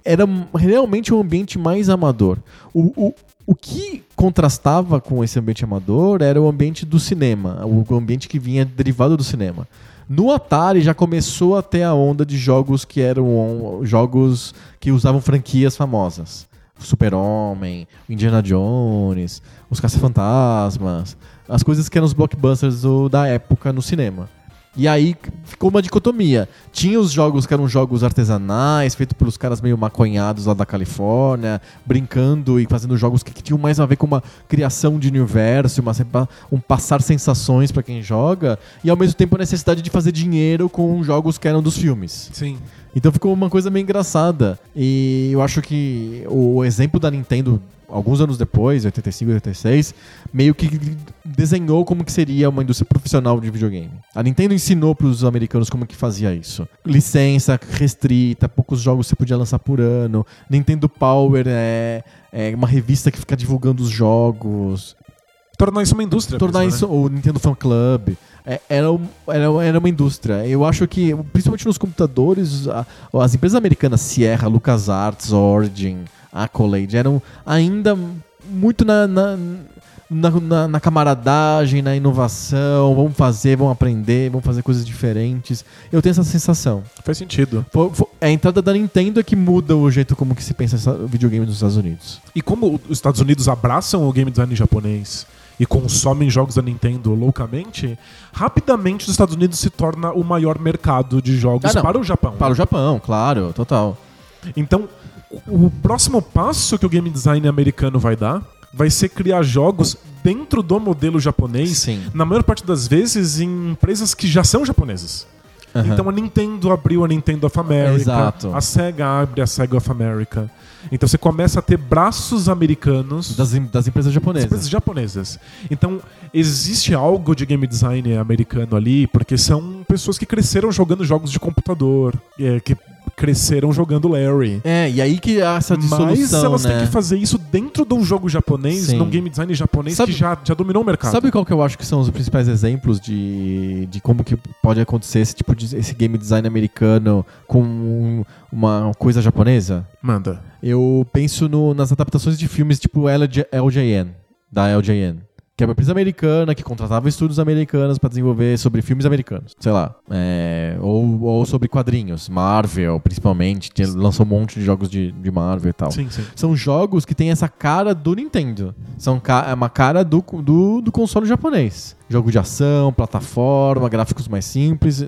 era realmente um ambiente mais amador. O, o, o que contrastava com esse ambiente amador era o ambiente do cinema, o ambiente que vinha derivado do cinema. No Atari já começou a ter a onda de jogos que eram jogos que usavam franquias famosas. Super-Homem, Indiana Jones, Os Caça-Fantasmas, as coisas que eram os blockbusters do- da época no cinema. E aí ficou uma dicotomia. Tinha os jogos que eram jogos artesanais, feitos pelos caras meio maconhados lá da Califórnia, brincando e fazendo jogos que, que tinham mais a ver com uma criação de universo, uma, um passar sensações pra quem joga, e ao mesmo tempo a necessidade de fazer dinheiro com jogos que eram dos filmes. Sim. Então ficou uma coisa meio engraçada. E eu acho que o exemplo da Nintendo, alguns anos depois, 85, 86, meio que desenhou como que seria uma indústria profissional de videogame. A Nintendo ensinou para os americanos como que fazia isso. Licença restrita, poucos jogos você podia lançar por ano. Nintendo Power é, é uma revista que fica divulgando os jogos Tornar isso uma indústria. tornar mesmo, isso o Nintendo Fan Club é, era, era, era uma indústria. Eu acho que, principalmente nos computadores, as empresas americanas, Sierra, LucasArts, Origin, Accolade, eram ainda muito na, na, na, na- camaradagem, na inovação. Vamos fazer, vamos aprender, vamos fazer coisas diferentes. Eu tenho essa sensação. Faz sentido. Fo- fo- A entrada da Nintendo é que muda o jeito como que se pensa videogame nos Estados Unidos. E como os Estados Unidos abraçam o game design japonês e consomem jogos da Nintendo loucamente, rapidamente os Estados Unidos se torna o maior mercado de jogos Ah, para o Japão. Para o Japão, claro, total. Então, O próximo passo que o game design americano vai dar vai ser criar jogos dentro do modelo japonês, Sim. na maior parte das vezes em empresas que já são japonesas. Aham. Então a Nintendo abriu a Nintendo of America, Exato. a Sega abre a Sega of America. Então você começa a ter braços americanos das, das empresas das japonesas. empresas japonesas. Então, existe algo de game design americano ali, porque são pessoas que cresceram jogando jogos de computador, é, que cresceram jogando Larry. É, e aí que há essa Mas dissolução, elas né? têm que fazer isso dentro de um jogo japonês, Sim. num game design japonês Sabe- que já, já dominou o mercado. Sabe qual que eu acho que são os principais exemplos de, de como que pode acontecer esse tipo de esse game design americano com um- uma coisa japonesa? Manda. Eu penso no- nas adaptações de filmes tipo LJ, LJN, da LJN. Que é uma empresa americana que contratava estúdios americanos pra desenvolver sobre filmes americanos. Sei lá. é, ou, ou sobre quadrinhos. Marvel, principalmente. Tinha- lançou um monte de jogos de, de Marvel e tal. Sim, sim. São jogos que têm essa cara do Nintendo. São ca- é uma cara do, do, do console japonês. Jogo de ação, plataforma, gráficos mais simples.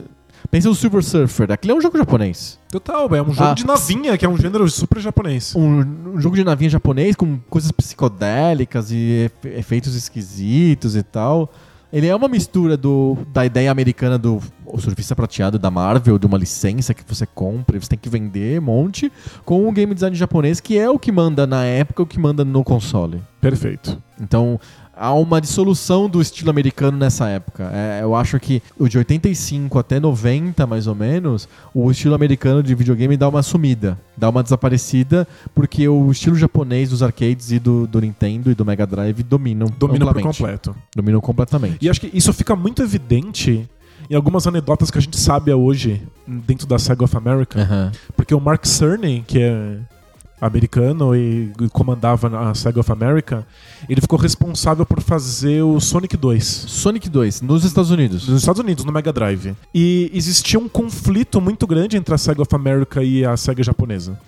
Pensa no Silver Surfer. Aquilo é um jogo japonês. Total, é um jogo Ah. de navinha, que é um gênero super japonês. Um, um jogo de navinha japonês com coisas psicodélicas e efe- efeitos esquisitos e tal. Ele é uma mistura do, da ideia americana do o surfista prateado da Marvel, de uma licença que você compra e você tem que vender um monte, com o game design japonês, que é o que manda na época, o que manda no console. Perfeito. Então, há uma dissolução do estilo americano nessa época. É, eu acho que o de 85 até 90, mais ou menos, o estilo americano de videogame dá uma sumida, dá uma desaparecida, porque o estilo japonês dos arcades e do, do Nintendo e do Mega Drive dominam Domina por completo. Dominam completamente. E acho que isso fica muito evidente em algumas anedotas que a gente sabe hoje dentro da Sega of America. Aham. Porque o Mark Cerny, que é americano e comandava a Sega of America, ele ficou responsável por fazer o Sonic 2 Sonic 2, nos Estados Unidos. nos Estados Unidos, no Mega Drive. E existia um conflito muito grande entre a Sega of America e a Sega japonesa.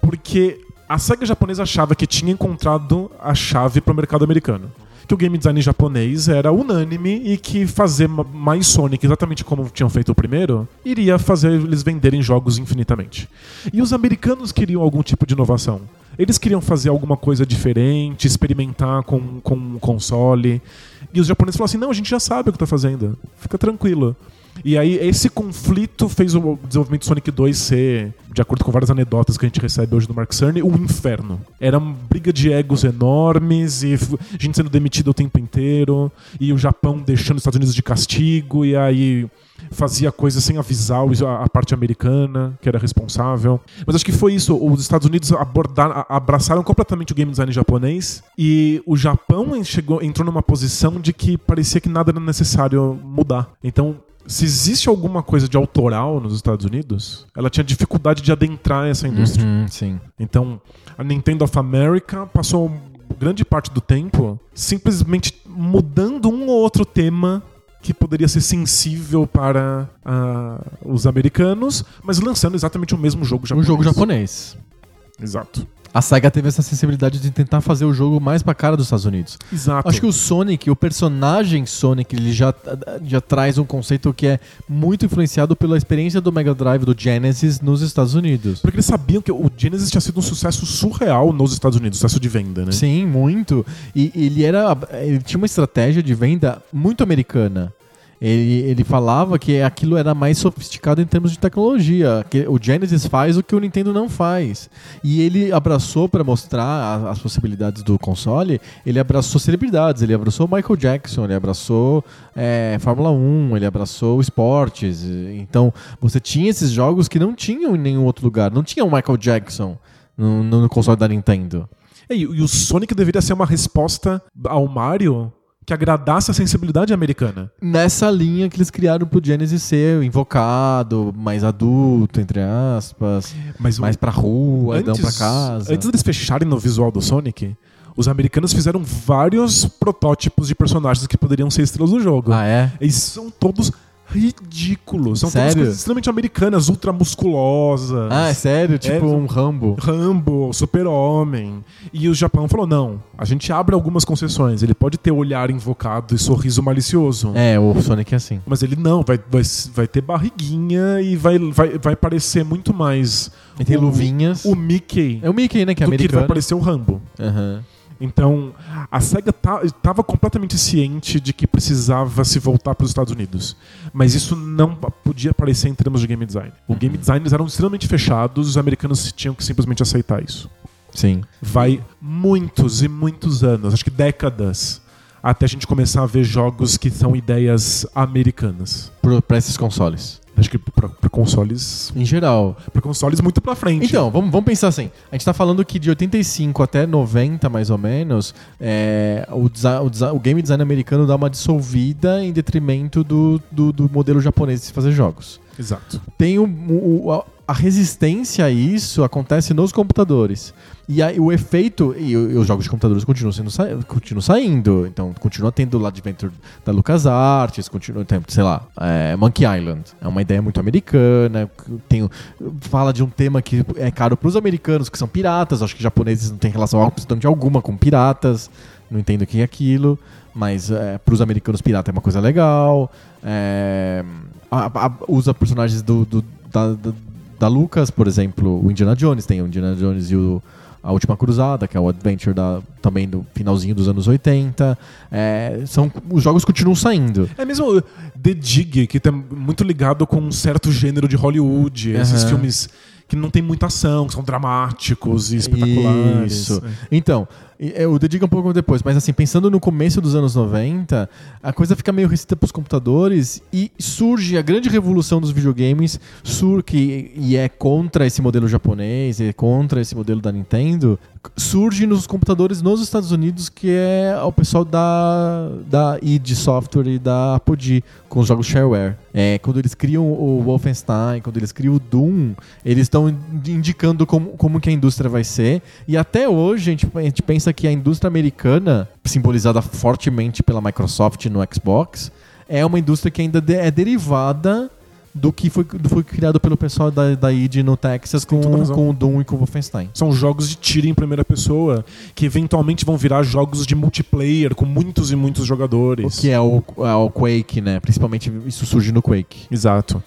Porque a Sega japonesa achava que tinha encontrado a chave para o mercado americano. Que o game design japonês era unânime e que fazer ma- mais Sonic, exatamente como tinham feito o primeiro, iria fazer eles venderem jogos infinitamente. E os americanos queriam algum tipo de inovação. Eles queriam fazer alguma coisa diferente, experimentar com, com um console. E os japoneses falaram assim: não, a gente já sabe o que tá fazendo. Fica tranquilo. E aí, esse conflito fez o desenvolvimento Sonic 2 ser, de acordo com várias anedotas que a gente recebe hoje do Mark Cerny, um inferno. Era uma briga de egos enormes e gente sendo demitida o tempo inteiro, e o Japão deixando os Estados Unidos de castigo, e aí fazia coisas sem avisar a, parte americana, que era responsável. Mas acho que foi isso. Os Estados Unidos abordaram, abraçaram completamente o game design japonês e o Japão chegou, entrou numa posição de que parecia que nada era necessário mudar. Então, se existe alguma coisa de autoral nos Estados Unidos, ela tinha dificuldade de adentrar essa indústria. Uhum, sim. Então, a Nintendo of America passou grande parte do tempo simplesmente mudando um ou outro tema que poderia ser sensível para ah, os americanos, mas lançando exatamente o mesmo jogo Um japonês. jogo japonês. Exato. A SEGA teve essa sensibilidade de tentar fazer o jogo mais pra cara dos Estados Unidos. Exato. Acho que o Sonic, o personagem Sonic, ele já, já traz um conceito que é muito influenciado pela experiência do Mega Drive, do Genesis, nos Estados Unidos. Porque eles sabiam que o Genesis tinha sido um sucesso surreal nos Estados Unidos, sucesso de venda, né? Sim, muito. E ele era. Ele tinha uma estratégia de venda muito americana. Ele, ele falava que aquilo era mais sofisticado em termos de tecnologia. Que o Genesis faz o que o Nintendo não faz. E ele abraçou para mostrar a- as possibilidades do console. Ele abraçou celebridades. Ele abraçou Michael Jackson. Ele abraçou é, Fórmula 1. Ele abraçou esportes. Então você tinha esses jogos que não tinham em nenhum outro lugar. Não tinha o Michael Jackson no, no console da Nintendo. É, e o Sonic deveria ser uma resposta ao Mario que agradasse a sensibilidade americana. nessa linha que eles criaram pro Genesis ser invocado, mais adulto, entre aspas, Mas o- mais pra rua, não pra casa. Antes deles fecharem no visual do Sonic, os americanos fizeram vários protótipos de personagens que poderiam ser estrelas do jogo. Ah, é? Eles são todos ridículo. São todas Sério? coisas extremamente americanas, ultramusculosas. Ah, é sério? Tipo um Rambo. Rambo, Super-Homem. E o Japão falou: não, a gente abre algumas concessões. Ele pode ter olhar invocado e sorriso malicioso. É, o Sonic é assim. Mas ele não, vai, vai, vai ter barriguinha e vai, vai, vai parecer muito mais. Tem o- luvinhas. O Mickey É o Mickey, né? Que é do que vai americano. parecer o Rambo. Aham. Então, a SEGA estava completamente ciente de que precisava se voltar para os Estados Unidos. Mas isso não podia aparecer em termos de game design. O game designers eram extremamente fechados, os americanos tinham que simplesmente aceitar isso. Sim. Vai muitos e muitos anos, acho que décadas, até a gente começar a ver jogos que são ideias americanas. Pro, pra esses consoles. Acho que para consoles, Em geral. para consoles muito para frente. Então, vamos, vamos pensar assim. A gente tá falando que de 85 até 90, mais ou menos, é, o, o o game design americano dá uma dissolvida em detrimento do, do, do modelo japonês de se fazer jogos. exato. Tem o, o- a, a resistência a isso acontece nos computadores. E aí, o efeito. E, os jogos de computadores continuam, sendo continuam saindo. Então, continua tendo o Adventure da LucasArts, continua tendo, sei lá, é, Monkey Island. É uma ideia muito americana. Tem, fala de um tema que é caro pros americanos, que são piratas. Acho que japoneses não têm relação absolutamente alguma com piratas. Não entendo o que é aquilo. Mas é, pros americanos, pirata é uma coisa legal. É, a- a- usa personagens do, do- da, da, da Lucas, por exemplo, o Indiana Jones, tem o Indiana Jones e o, a Última Cruzada, que é o Adventure da, também do finalzinho dos anos 80. É, são, os jogos continuam saindo. É mesmo The Dig, que tá muito ligado com um certo gênero de Hollywood, esses Aham. filmes que não tem muita ação, que são dramáticos e espetaculares. Isso. É. Então, é, o Dig é um pouco depois, mas assim, pensando no começo dos anos 90, a coisa fica meio restrita para os computadores e surge a grande revolução dos videogames, surge e é contra esse modelo japonês, é contra esse modelo da Nintendo, surge nos computadores nos Estados Unidos, que é o pessoal da, da id Software e da Apogee, com os jogos shareware. É, quando eles criam o Wolfenstein, quando eles criam o Doom, eles estão indicando como, como que a indústria vai ser. E até hoje a gente, a gente pensa que a indústria americana, simbolizada fortemente pela Microsoft no Xbox, é uma indústria que ainda é derivada do que foi, do foi criado pelo pessoal da, da id no Texas com, com o Doom e com o Wolfenstein. São jogos de tiro em primeira pessoa, que eventualmente vão virar jogos de multiplayer com muitos e muitos O jogadores. que é o, é o Quake, né? Principalmente isso surge no Quake. Exato.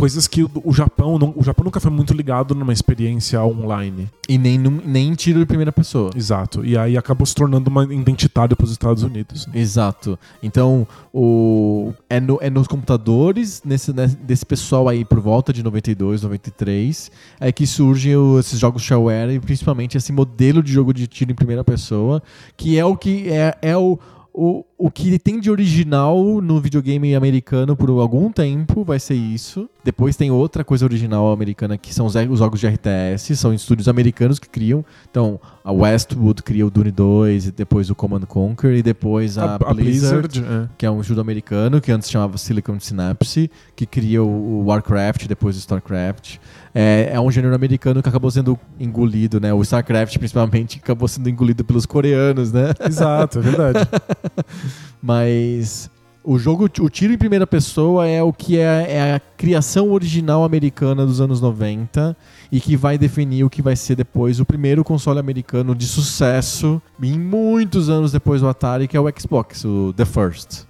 Coisas que o, o Japão não, o Japão nunca foi muito ligado numa experiência online. E nem, num- nem em tiro de primeira pessoa. Exato. E aí acabou se tornando uma identitária para os Estados Unidos. Exato. Então, o, é, no- é nos computadores, nesse, né, desse pessoal aí por volta de 92, 93, é que surgem esses jogos shareware e principalmente esse modelo de jogo de tiro em primeira pessoa, que é o que é, é o, o, o que tem de original no videogame americano por algum tempo, vai ser isso. Depois tem outra coisa original americana que são os, os jogos de RTS, são estúdios americanos que criam. Então, a Westwood cria o Dune 2, e depois o Command Conquer, e depois a, Blizzard, é. que é um estudo americano, que antes chamava Silicon Synapse, que cria o, o Warcraft, depois o StarCraft. É, é um gênero americano que acabou sendo engolido, né? O StarCraft, principalmente, acabou sendo engolido pelos coreanos, né? Exato, é verdade. Mas o jogo, o tiro em primeira pessoa é o que é, é a criação original americana dos anos 90 e que vai definir o que vai ser depois o primeiro console americano de sucesso, em muitos anos depois do Atari, que é o Xbox, o The First.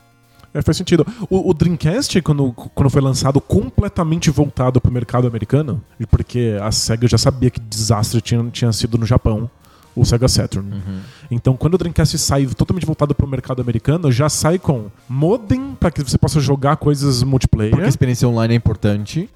É, faz sentido. O, o Dreamcast, quando, quando foi lançado, completamente voltado pro mercado americano, porque a SEGA já sabia que desastre tinha, tinha sido no Japão, o Sega Saturn. Então, quando o Dreamcast sai totalmente voltado pro mercado americano, já sai com modem para que você possa jogar coisas multiplayer, Porque a experiência online é importante.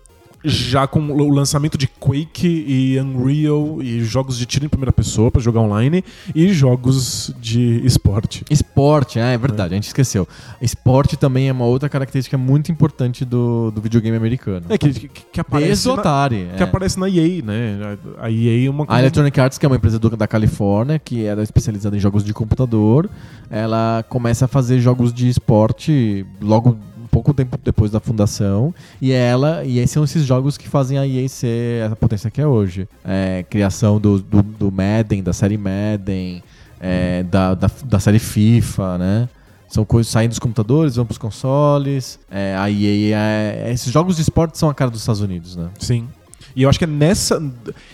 Já com o lançamento de Quake e Unreal e jogos de tiro em primeira pessoa para jogar online e jogos de esporte. Esporte, ah, é verdade, a gente esqueceu. Esporte também é uma outra característica muito importante do, do videogame americano. É que, que, que aparece Desde na- Atari. que é. aparece na EA, né? A EA é uma A Electronic Arts, que é uma empresa do- da Califórnia, que era especializada em jogos de computador, ela começa a fazer jogos de esporte logo pouco tempo depois da fundação. E ela e são esses jogos que fazem a EA ser a potência que é hoje. É, criação do, do, do Madden, da série Madden, é, da, da, da série FIFA, né? São coisas saindo dos computadores, vão pros consoles. É, a EA, é, esses jogos de esporte são a cara dos Estados Unidos, né? Sim. E eu acho que é nessa.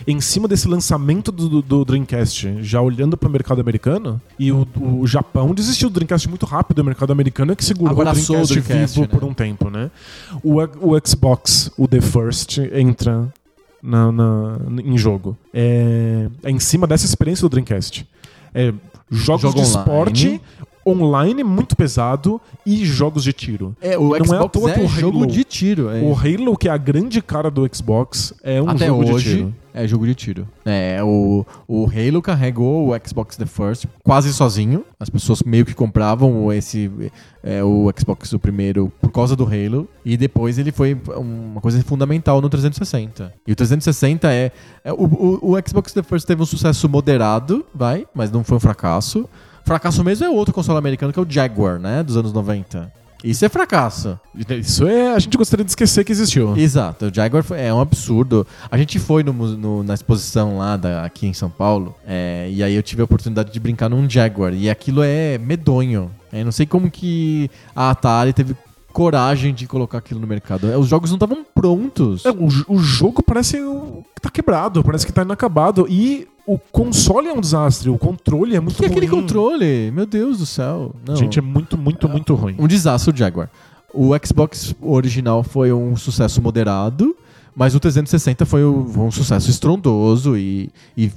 Em cima desse lançamento do, do- Dreamcast, já olhando para o mercado americano, e o, o Japão desistiu do Dreamcast muito rápido, o mercado americano é que segurou Abraçou o o Dreamcast, Dreamcast, vivo né? por um tempo, né? O, o Xbox, o The First, entra na, na- em jogo. É, é em cima dessa experiência do Dreamcast. É, jogos Jogo de online. esporte, online muito pesado e jogos de tiro. É, o Não é à Xbox toa é, que o jogo Halo- de tiro. é. O Halo, que é a grande cara do Xbox, é um Até jogo de hoje tiro. é jogo de tiro. É, o, o Halo carregou o Xbox The First quase sozinho. As pessoas meio que compravam esse é, o Xbox o primeiro por causa do Halo e depois ele foi uma coisa fundamental no 360. E o 360 é, é o, o, o Xbox The First teve um sucesso moderado, vai, mas não foi um fracasso. Fracasso mesmo é outro console americano que é o Jaguar, né, dos anos 90. Isso é fracasso. Isso é. A gente gostaria de esquecer que existiu. Exato, o Jaguar foi- é um absurdo. A gente foi no no- na exposição lá da- aqui em São Paulo, é, e aí eu tive a oportunidade de brincar num Jaguar, e aquilo é medonho. É, não sei como que a Atari teve coragem de colocar aquilo no mercado. É, Os jogos não estavam prontos. É, o, o jogo parece que tá quebrado, parece que tá inacabado. E o console é um desastre, o controle é muito que é aquele ruim. controle? Meu Deus do céu. Não. Gente, é muito, muito, muito ruim. Um desastre o Jaguar. O Xbox original foi um sucesso moderado, mas o 360 foi um, um sucesso estrondoso e, e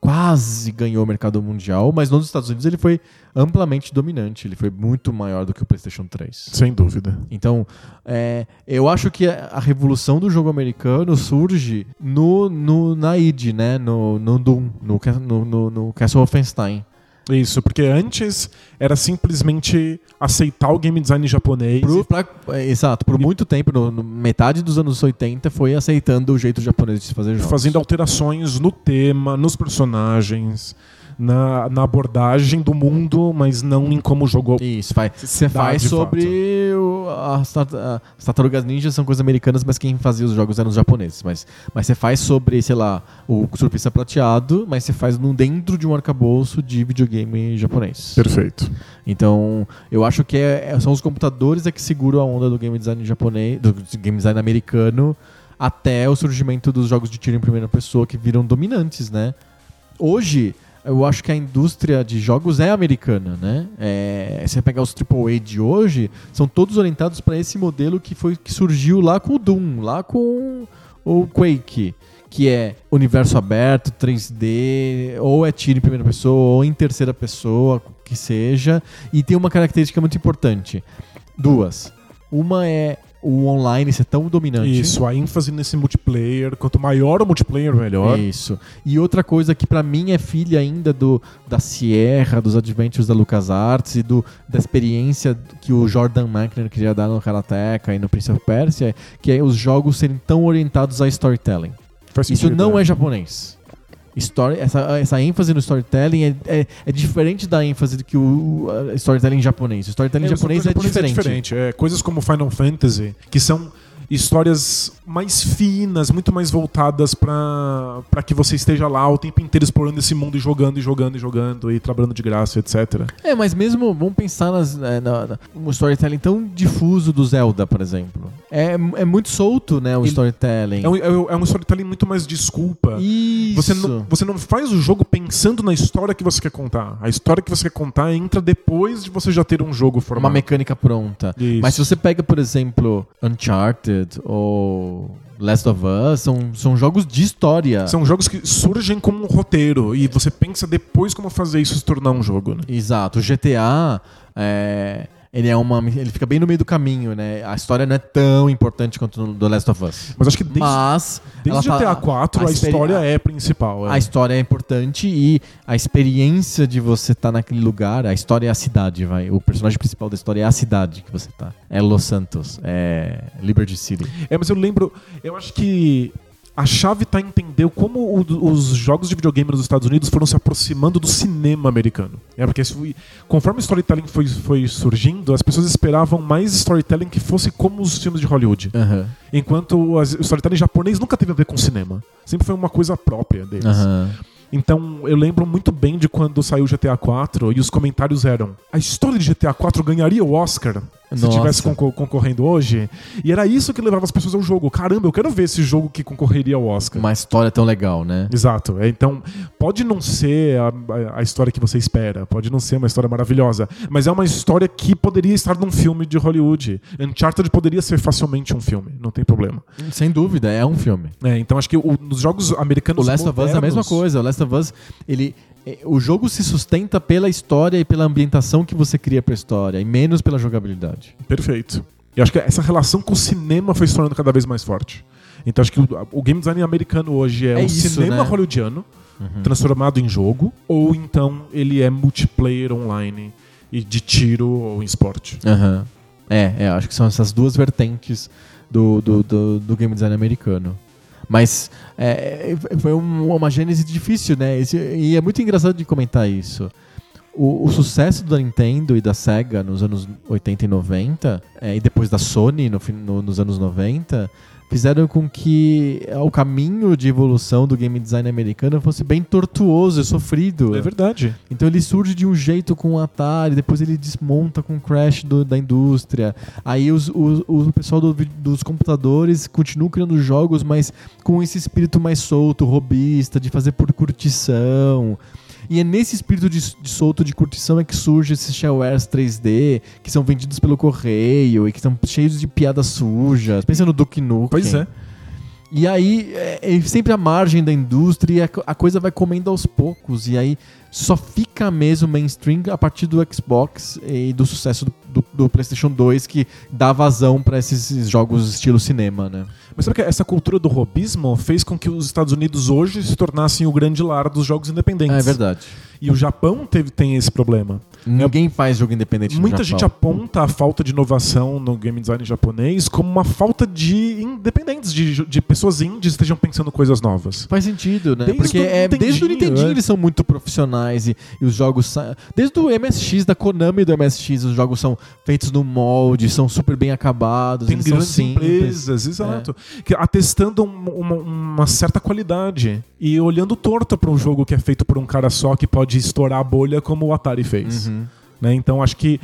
quase ganhou o mercado mundial, mas nos Estados Unidos ele foi amplamente dominante, ele foi muito maior do que o PlayStation 3. Sem dúvida. Então, é, eu acho que a revolução do jogo americano surge no, no, na id, né? No, no Doom, no, no, no, no Castle Wolfenstein. Isso, porque antes era simplesmente aceitar o game design japonês. Pro- pra- é, exato, por muito tempo, no, no metade dos anos 80, foi aceitando o jeito japonês de se fazer jogos. Fazendo alterações no tema, nos personagens, na, na abordagem do mundo, mas não em como o jogo. Isso, faz, você faz sobre o- as, as tartarugas ninjas são coisas americanas, mas quem fazia os jogos eram os japoneses. Mas, mas você faz sobre, sei lá, o surfista prateado, mas você faz no, dentro de um arcabouço de videogame japonês. Perfeito. Então, eu acho que é- é- são os computadores é que seguram a onda do game design japonês, do game design americano, até o surgimento dos jogos de tiro em primeira pessoa que viram dominantes, né? Hoje, eu acho que a indústria de jogos é americana, né? É, se você pegar os AAA de hoje, são todos orientados para esse modelo que foi que surgiu lá com o Doom, lá com o Quake, que é universo aberto, 3D, ou é tiro em primeira pessoa, ou em terceira pessoa, que seja, e tem uma característica muito importante. Duas. Uma é o online ser tão dominante. Isso, a ênfase nesse multiplayer. Quanto maior o multiplayer, melhor. Isso. E outra coisa que pra mim é filha ainda do da Sierra, dos adventures da LucasArts e do, da experiência que o Jordan McNair queria dar no Karateka e no Prince of Persia, que é os jogos serem tão orientados a storytelling. Faz Isso sentido, não né? é japonês. Story, essa, essa ênfase no storytelling é, é, é diferente da ênfase do que o storytelling japonês. O storytelling É, o japonês, japonês é diferente. diferente. É, coisas como Final Fantasy, que são histórias mais finas, muito mais voltadas pra pra que você esteja lá o tempo inteiro explorando esse mundo e jogando e jogando e jogando e trabalhando de graça, etc. É, mas mesmo, vamos pensar nas, é, na, na- um storytelling tão difuso do Zelda, por exemplo. É, é muito solto, né, o Ele- storytelling. É um, é um- é storytelling muito mais desculpa. Isso. Você não, você não faz o jogo pensando na história que você quer contar. A história que você quer contar entra depois de você já ter um jogo uma formado. mecânica pronta. Isso. Mas se você pega, por exemplo, Uncharted ou Last of Us, são, são jogos de história. São jogos que surgem como um roteiro e você pensa depois como fazer isso se tornar um jogo. Né? Exato. GTA, é, ele é uma, ele fica bem no meio do caminho, né? A história não é tão importante quanto no do Last of Us. Mas acho que desde, Mas desde GTA tá- 4 a, experi- história é principal. é. A história é importante e a experiência de você estar naquele lugar, a história é a cidade, vai. O personagem principal da história é a cidade que você tá. É Los Santos, é Liberty City. É, mas eu lembro, eu acho que a chave tá em entender como o- os jogos de videogame nos Estados Unidos foram se aproximando do cinema americano. É porque foi- conforme o storytelling foi, foi surgindo, as pessoas esperavam mais storytelling que fosse como os filmes de Hollywood. Aham. Enquanto as- o storytelling japonês nunca teve a ver com cinema. Sempre foi uma coisa própria deles. Aham. Então eu lembro muito bem de quando saiu o GTA 4 e os comentários eram: a história de GTA 4 ganharia o Oscar se Nossa. tivesse concor- concorrendo hoje. E era isso que levava as pessoas ao jogo. Caramba, eu quero ver esse jogo que concorreria ao Oscar. Uma história tão legal, né? Exato. É, Então, pode não ser a, a- história que você espera, pode não ser uma história maravilhosa, mas é uma história que poderia estar num filme de Hollywood. Uncharted poderia ser facilmente um filme, não tem problema. Sem dúvida, é um filme. É, então, acho que o- nos jogos O americanos. Last of Us é a mesma modernos- coisa. O Last of Us, ele. É, O jogo se sustenta pela história e pela ambientação que você cria pra história, e menos pela jogabilidade. Perfeito. E acho que essa relação com o cinema foi se tornando cada vez mais forte. Então acho que o, o game design americano hoje é, É o isso, cinema né? hollywoodiano transformado em jogo, ou então ele é multiplayer online e de tiro ou em esporte. Aham. É, é, acho que são essas duas vertentes do, do, do, do game design americano. Mas é, foi um- uma gênese difícil, né? Esse- e é muito engraçado de comentar isso. O, o sucesso da Nintendo e da Sega nos anos 80 e 90, é, e depois da Sony no, no- nos anos 90, fizeram com que é, o caminho de evolução do game design americano fosse bem tortuoso e sofrido. É verdade. Então ele surge de um jeito com o Atari, depois ele desmonta com o crash do- da indústria. Aí os, os- o pessoal do dos computadores continuam criando jogos, mas com esse espírito mais solto, robista, de fazer por curtição. E é nesse espírito de, de solto de curtição é que surge esses sharewares 3D, que são vendidos pelo correio e que estão cheios de piadas sujas. Pensa no Duke Nukem. Pois é. E aí, é, é sempre a margem da indústria e a, a coisa vai comendo aos poucos. E aí só fica mesmo mainstream a partir do Xbox e do sucesso do, do- do PlayStation 2 que dá vazão pra esses jogos estilo cinema, né? Mas sabe que essa cultura do robismo fez com que os Estados Unidos hoje se tornassem o grande lar dos jogos independentes. Ah, é verdade. E o Japão teve, tem esse problema. Ninguém faz jogo independente Muita gente aponta a falta de inovação no game design japonês como uma falta de independentes, de, de pessoas indies que estejam pensando coisas novas. Faz sentido, né? Desde Porque é, desde o Nintendinho, Nintendinho né? eles são muito profissionais e, e os jogos. Desde o MSX, da Konami do MSX, os jogos são feitos no molde, são super bem acabados, Tem grandes simples. empresas, exato. Que, atestando um- uma, uma certa qualidade e olhando torto para um jogo que é feito por um cara só que pode estourar a bolha como o Atari fez. Uhum. né? Então acho que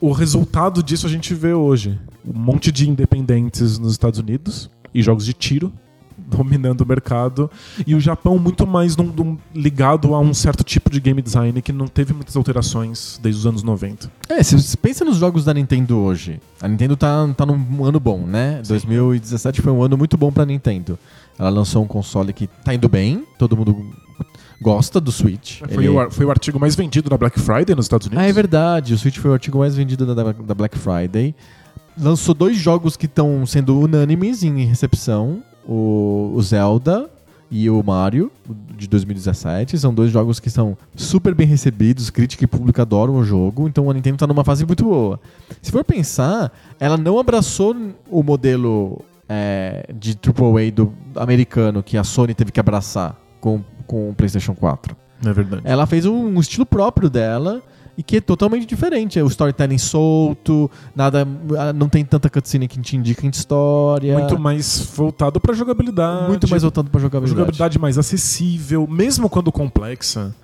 o resultado disso a gente vê hoje. Um monte de independentes nos Estados Unidos e jogos de tiro dominando o mercado e o Japão muito mais num- num- ligado a um certo tipo de game design que não teve muitas alterações desde os anos 90. É, se você pensa nos jogos da Nintendo hoje, a Nintendo tá, tá num ano bom, né? 2017 foi um ano muito bom pra Nintendo. Ela lançou um console que tá indo bem, todo mundo gosta do Switch. Foi, Ele- o, foi o artigo mais vendido na Black Friday nos Estados Unidos. Ah, é verdade. O Switch foi o artigo mais vendido da, da Black Friday. Lançou dois jogos que estão sendo unânimes em recepção: o, o Zelda e o Mario, de 2017. São dois jogos que são super bem recebidos, crítica e público adoram o jogo. Então a Nintendo tá numa fase muito boa. Se for pensar, ela não abraçou o modelo é, de AAA do americano que a Sony teve que abraçar com, com o PlayStation 4. É verdade. Ela fez um, um estilo próprio dela e que é totalmente diferente. É o storytelling solto, nada, ah, não tem tanta cutscene que te indica em história. Muito mais voltado para jogabilidade. muito mais voltado pra jogabilidade. jogabilidade mais acessível, mesmo quando complexa.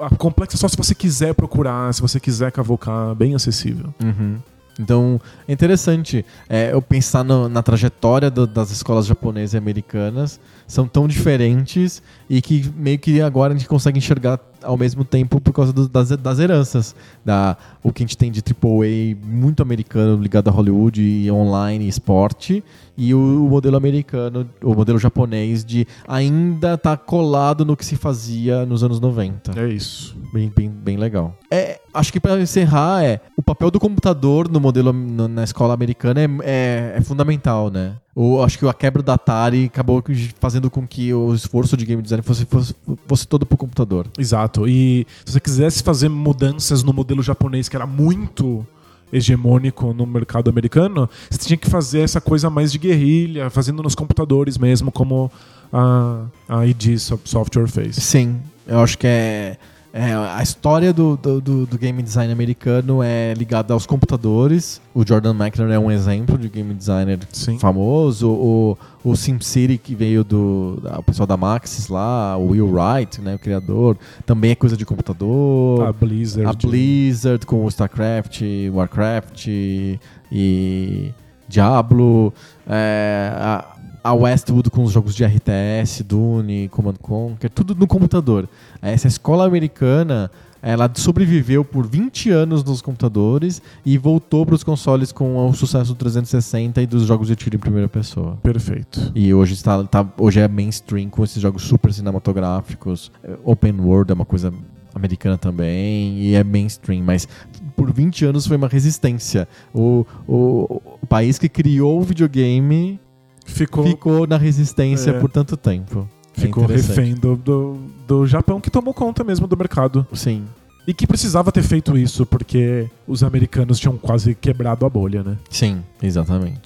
A complexa só se você quiser procurar, se você quiser cavocar, bem acessível. Uhum. Então, é interessante é, eu pensar no- na trajetória do- das escolas japonesas e americanas. São tão diferentes e que meio que agora a gente consegue enxergar ao mesmo tempo por causa do- das, das heranças. Da, o que a gente tem de AAA muito americano ligado a Hollywood e online e esporte. E o, o modelo americano, o modelo japonês de ainda tá colado no que se fazia nos anos 90. É isso. Bem, bem, bem legal. É, acho que para encerrar, é o papel do computador no modelo no- na escola americana é, é, é fundamental, né? O, acho que a quebra da Atari acabou fazendo com que o esforço de game design fosse, fosse, fosse todo pro computador. Exato. E se você quisesse fazer mudanças no modelo japonês, que era muito hegemônico no mercado americano, você tinha que fazer essa coisa mais de guerrilha, fazendo nos computadores mesmo, como a, a ID Software fez. Sim, eu acho que é. É, a história do, do, do- game design americano é ligada aos computadores. O Jordan McNamara é um exemplo de game designer Sim. famoso. O, o SimCity, que veio do o pessoal da Maxis lá, o Will Wright, né, o criador, também é coisa de computador. A Blizzard. A Blizzard com o StarCraft, Warcraft e Diablo, é, a, a Westwood com os jogos de RTS, Dune, Command Conquer, tudo no computador. Essa escola americana, ela sobreviveu por 20 anos nos computadores e voltou para os consoles com o sucesso do 360 e dos jogos de tiro em primeira pessoa. Perfeito. E hoje, está, tá, hoje é mainstream com esses jogos super cinematográficos. É, Open World é uma coisa americana também e é mainstream, mas por 20 anos foi uma resistência. O, o, o país que criou o videogame Ficou, ficou na resistência É. por tanto tempo. É ficou interessante. refém do, do, do Japão que tomou conta mesmo do mercado. Sim, E que precisava ter feito isso porque os americanos tinham quase quebrado a bolha, né? sim, exatamente.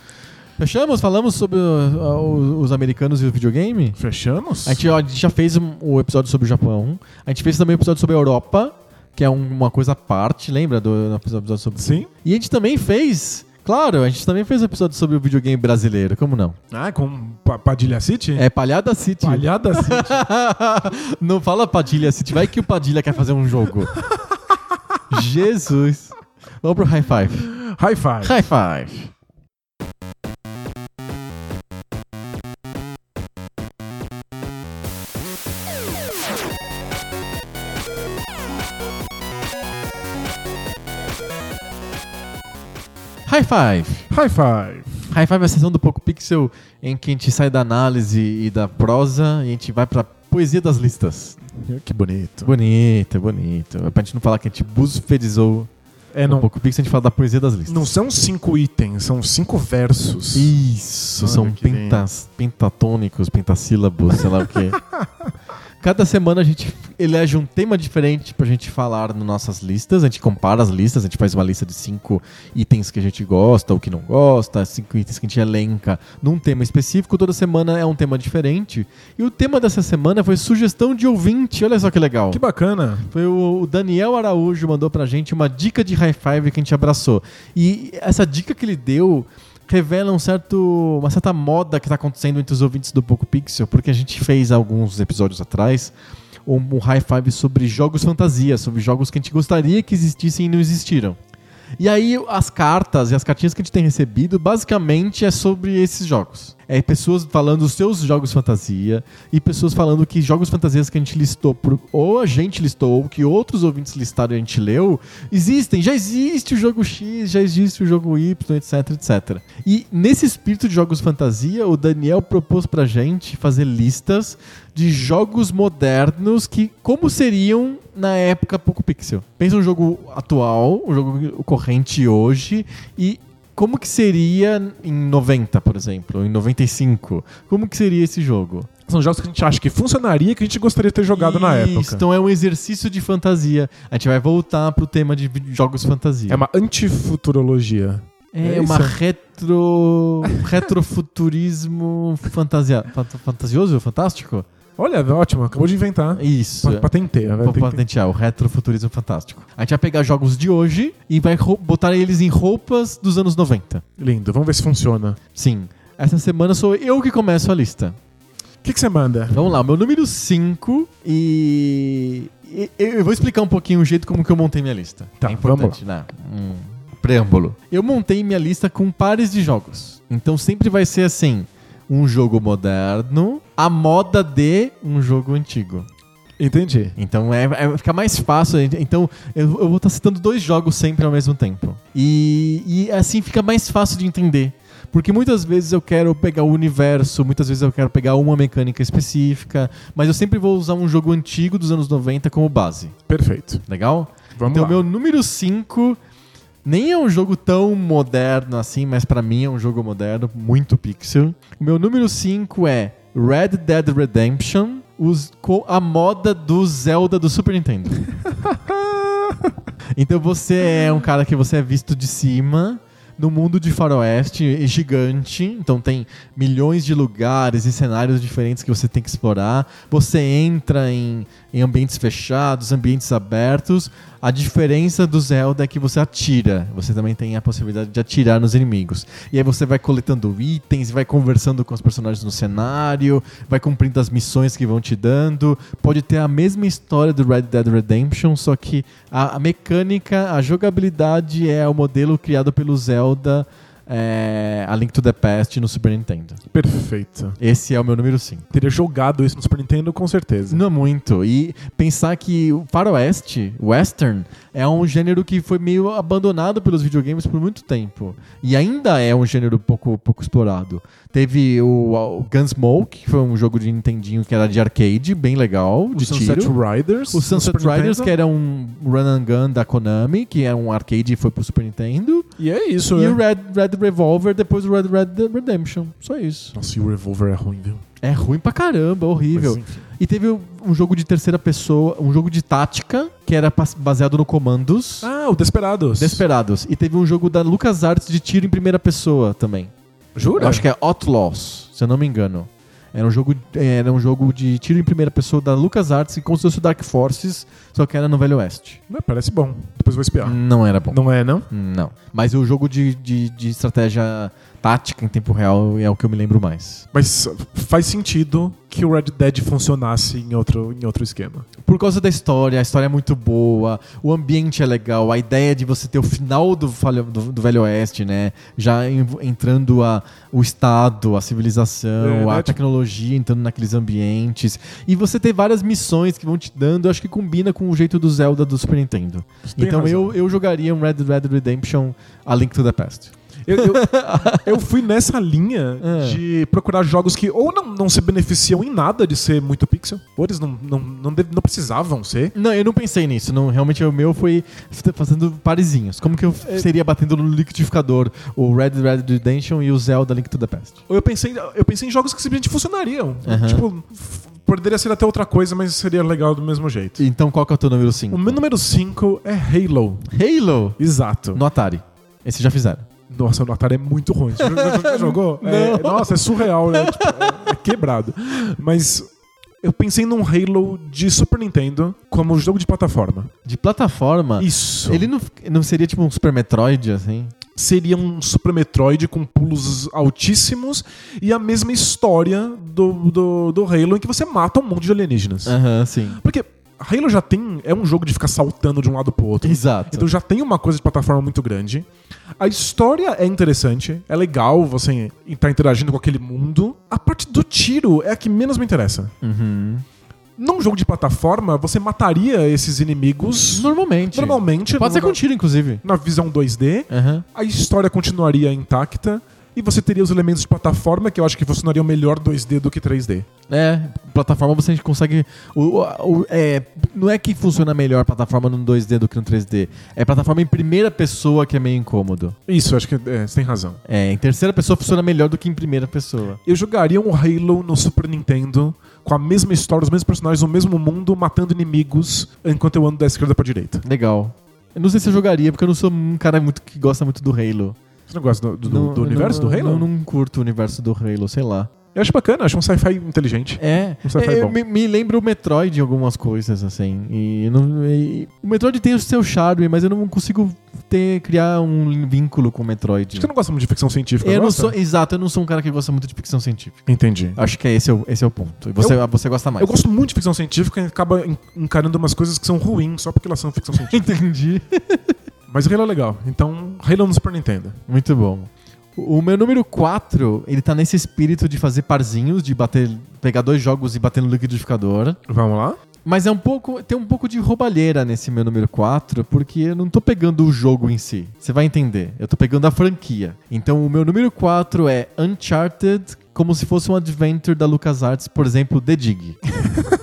Fechamos? Falamos sobre uh, uh, os americanos e o videogame? Fechamos? A gente, ó, a gente já fez um, o episódio sobre o Japão. A gente fez também o episódio sobre a Europa, que é um- uma coisa à parte, lembra do do episódio sobre Sim. E a gente também fez, claro, a gente também fez um episódio sobre o videogame brasileiro, como não? Ah, com Pa- Padilha City? É Palhada City. Palhada City. não fala Padilha City, vai que o Padilha quer fazer um jogo. Jesus. Vamos pro high five. High five. High five. High five. High five. High Five é a sessão do Poco Pixel em que a gente sai da análise e da prosa e a gente vai pra poesia das listas. Que bonito. Bonito, bonito. É pra gente não falar que a gente busfedizou É, não, Poco Pixel, a gente fala da poesia das listas. não são cinco itens, são cinco versos. Isso, Olha são pentas, pentatônicos, pentassílabos, sei lá o quê. Cada semana a gente elege um tema diferente pra gente falar nas nossas listas. A gente compara as listas, a gente faz uma lista de cinco itens que a gente gosta ou que não gosta, cinco itens que a gente elenca num tema específico. Toda semana é um tema diferente. E o tema dessa semana foi sugestão de ouvinte. Olha só que legal. Que bacana. Foi o Daniel Araújo mandou pra gente uma dica de high five que a gente abraçou. E essa dica que ele deu revela um certo, uma certa moda que tá acontecendo entre os ouvintes do Poco Pixel, porque a gente fez alguns episódios atrás um, um high five sobre jogos fantasia, sobre jogos que a gente gostaria que existissem e não existiram. E aí as cartas e as cartinhas que a gente tem recebido basicamente é sobre esses jogos. É pessoas falando os seus jogos fantasia e pessoas falando que jogos fantasias que a gente listou, por- ou a gente listou, ou que outros ouvintes listaram e a gente leu, existem. Já existe o jogo X, já existe o jogo Y, etc, etc. E nesse espírito de jogos fantasia, o Daniel propôs pra gente fazer listas de jogos modernos que como seriam na época Poco Pixel. Pensa um jogo atual, um jogo corrente hoje e como que seria em 90, por exemplo, ou em 95? Como que seria esse jogo? São jogos que a gente acha que funcionaria e que a gente gostaria de ter jogado na Isso, época. Então é um exercício de fantasia. A gente vai voltar pro tema de jogos fantasia. É uma antifuturologia. É É uma retro retrofuturismo fantasia, fant- fantasioso, fantástico. Olha, ótimo, acabou de inventar. Isso. Pa- Patenteia, vai Vou ter que- patentear o retrofuturismo fantástico. A gente vai pegar jogos de hoje e vai rou- botar eles em roupas dos anos 90. Lindo, vamos ver se funciona. Sim. Essa semana sou eu que começo a lista. O que que você manda? Vamos lá, meu número 5 e... e- Eu vou explicar um pouquinho o jeito como que eu montei minha lista. Tá, é importante, né? Um preâmbulo. Eu montei minha lista com pares de jogos. Então sempre vai ser assim, um jogo moderno, a moda de um jogo antigo. Entendi. Então é, é- fica mais fácil. Então eu, eu vou estar citando dois jogos sempre ao mesmo tempo. E, e assim fica mais fácil de entender. Porque muitas vezes eu quero pegar o universo, muitas vezes eu quero pegar uma mecânica específica, mas eu sempre vou usar um jogo antigo dos anos 90 como base. Perfeito. Legal? Vamos então, lá. meu número 5 nem é um jogo tão moderno assim, mas pra mim é um jogo moderno, muito pixel. O meu número 5 é Red Dead Redemption, os, com a moda do Zelda do Super Nintendo. então você é um cara que você é visto de cima, num mundo de faroeste gigante. Então tem milhões de lugares e cenários diferentes que você tem que explorar. Você entra em, em ambientes fechados, ambientes abertos. A diferença do Zelda é que você atira. Você também tem a possibilidade de atirar nos inimigos. E aí você vai coletando itens, vai conversando com os personagens no cenário, vai cumprindo as missões que vão te dando. Pode ter a mesma história do Red Dead Redemption, só que a, mecânica, a jogabilidade é o modelo criado pelo Zelda é, A Link to the Past no Super Nintendo. Perfeito. Esse é o meu número 5. Teria jogado isso no Super Nintendo com certeza. Não muito. E pensar que o faroeste, western, é um gênero que foi meio abandonado pelos videogames por muito tempo. E ainda é um gênero pouco, pouco explorado. Teve o, o Gunsmoke, que foi um jogo de Nintendinho que era de arcade, bem legal, O de Sunset tiro. Riders. O Sunset Riders, que era um run and gun da Konami, que é um arcade e foi pro Super Nintendo. E é isso, e né? o Red, Red Revolver, depois o Red Red Redemption. Só isso. Nossa, e o Revolver é ruim, viu? É ruim pra caramba, horrível. Mas, enfim. E teve um jogo de terceira pessoa, um jogo de tática, que era baseado no Comandos. Ah, o Desperados. Desperados. E teve um jogo da LucasArts de tiro em primeira pessoa também. Jura? Eu acho que é Outlaws, se eu não me engano. Era um jogo, era um jogo de tiro em primeira pessoa da LucasArts, como se fosse o Dark Forces, só que era no Velho Oeste. Não, parece bom. Depois eu vou espiar. Não era bom. Não é, não? Não. Mas o jogo de, de, de estratégia tática em tempo real é o que eu me lembro mais. Mas faz sentido que o Red Dead funcionasse em outro, em outro esquema. Por causa da história, a história é muito boa, o ambiente é legal, a ideia de você ter o final do, do- do Velho Oeste, né? Já en- entrando a, o Estado, a civilização, É, né? a tecnologia entrando naqueles ambientes. E você ter várias missões que vão te dando, eu acho que combina com o jeito do Zelda do Super Nintendo. então razão. eu, eu jogaria um Red Dead Redemption A Link to the Past. Eu, eu, eu fui nessa linha É. de procurar jogos que ou não, não se beneficiam em nada de ser muito pixel, ou eles não, não, não, deve- não precisavam ser. Não, eu não pensei nisso. Não, realmente o meu foi fazendo parezinhos. Como que eu É. seria batendo no liquidificador o Red Dead Redemption e o Zelda Link to the Past? Ou eu pensei, eu pensei em jogos que simplesmente funcionariam. Aham. Tipo, poderia ser até outra coisa, mas seria legal do mesmo jeito. Então qual que é o teu número 5? O meu número 5 é Halo. Halo Exato. no Atari. Esse já fizeram. Nossa, o Atari é muito ruim. Você jogou? É, nossa, é surreal, né? Tipo, é, é quebrado. Mas eu pensei num Halo de Super Nintendo como jogo de plataforma. De plataforma, Isso. ele não, não seria tipo um Super Metroid, assim? seria um Super Metroid com pulos altíssimos e a mesma história do, do, do Halo em que você mata um monte de alienígenas. Aham, sim. Porque Halo já tem. É um jogo de ficar saltando de um lado pro outro. Exato. Então já tem uma coisa de plataforma muito grande. A história é interessante, é legal você estar interagindo com aquele mundo. A parte do tiro é a que menos me interessa. Uhum. Num jogo de plataforma, você mataria esses inimigos Normalmente. normalmente Pode ser numa- com tiro, inclusive. na visão 2D. Aham. A história continuaria intacta. E você teria os elementos de plataforma que eu acho que funcionariam melhor 2D do que 3D. É, plataforma você consegue. O, o- o- é, não é que funciona melhor plataforma no 2D do que no 3D. É plataforma em primeira pessoa que é meio incômodo. Isso, acho que é, você tem razão. É, em terceira pessoa funciona melhor do que em primeira pessoa. Eu jogaria um Halo no Super Nintendo com a mesma história, os mesmos personagens, o mesmo mundo, matando inimigos enquanto eu ando da esquerda pra direita. Legal. Eu não sei se eu jogaria, porque eu não sou um cara muito que gosta muito do Halo. Você não gosta do, do- Não- do universo não- do Halo? Não, não curto o universo do Halo, sei lá. Eu acho bacana, acho um sci-fi inteligente. É, Um sci-fi é, bom. me, me lembra o Metroid em algumas coisas, assim. E, não- e- o Metroid tem o seu charme, mas eu não consigo ter, criar um vínculo com o Metroid. Acho que você não gosta muito de ficção científica, Eu não sou, exato, eu não sou um cara que gosta muito de ficção científica. Entendi. Acho que é esse, é o- esse é o ponto. E você, você gosta mais. Eu gosto muito de ficção científica e acaba en- encarando umas coisas que são ruins só porque elas são ficção científica. Entendi. Mas Halo é legal. Então, Halo no Super Nintendo. Muito bom. O o meu número 4, ele tá nesse espírito de fazer parzinhos, de bater, pegar dois jogos e bater no liquidificador. Vamos lá? Mas é um pouco, tem um pouco de roubalheira nesse meu número 4, porque eu não tô pegando o jogo em si. Você vai entender. Eu tô pegando a franquia. Então o meu número 4 é Uncharted, como se fosse um adventure da LucasArts, por exemplo, The Dig.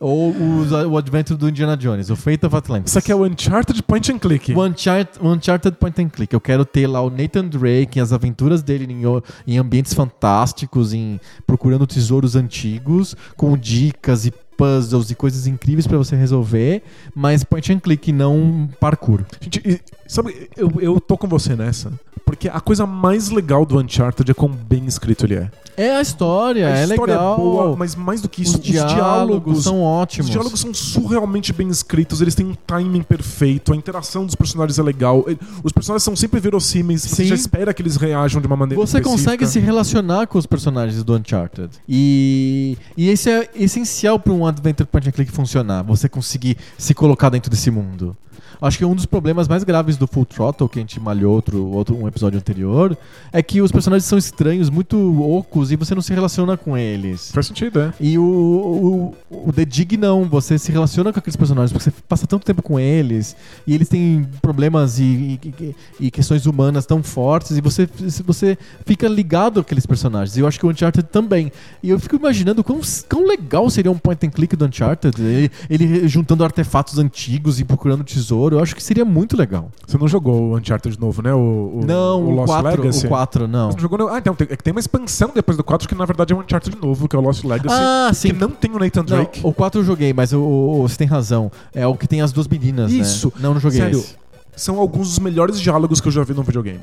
Ou o, o adventure do Indiana Jones, o Fate of Atlantis. Isso aqui é o Uncharted Point and Click. O Uncharted, o Uncharted Point and Click. Eu quero ter lá o Nathan Drake, as aventuras dele em, em ambientes fantásticos, em procurando tesouros antigos, com dicas e puzzles e coisas incríveis pra você resolver, mas point and click, não parkour. Gente, sabe, eu, eu tô com você nessa. Porque a coisa mais legal do Uncharted é quão bem escrito ele é. É a história, a é história legal. é boa, mas mais do que isso, os, diálogos, são ótimos. Os diálogos são surrealmente bem escritos, eles têm um timing perfeito, a interação dos personagens é legal. Os personagens são sempre verossímeis, você Sim. já espera que eles reajam de uma maneira Você específica. consegue se relacionar com os personagens do Uncharted. E, e isso é essencial para um Adventure Point and Click funcionar. Você conseguir se colocar dentro desse mundo. Acho que um dos problemas mais graves do Full Throttle, que a gente malhou outro, outro, um episódio anterior, é que os personagens são estranhos, muito ocos, e você não se relaciona com eles. Faz sentido, é. E o, o, o The Dig não, você se relaciona com aqueles personagens, porque você passa tanto tempo com eles, e eles têm problemas e, e, e questões humanas tão fortes, e você, você fica ligado àqueles personagens. E eu acho que o Uncharted também. E eu fico imaginando quão, quão legal seria um point and click do Uncharted, ele, ele juntando artefatos antigos e procurando tesouro. Eu acho que seria muito legal. Você não jogou o Uncharted novo, né? O, o, não, o o, Lost 4, Legacy. o 4, não. Você não jogou, não? Ah, então, tem, é tem uma expansão depois do 4 que na verdade é um Uncharted novo, que é o Lost Legacy. Ah, sim. Que não tem o Nathan Não, Drake. o 4 eu joguei, mas o, o- você tem razão. É o que tem as duas meninas, Isso. né? Não, não joguei Sério. esse. São alguns dos melhores diálogos que eu já vi num videogame.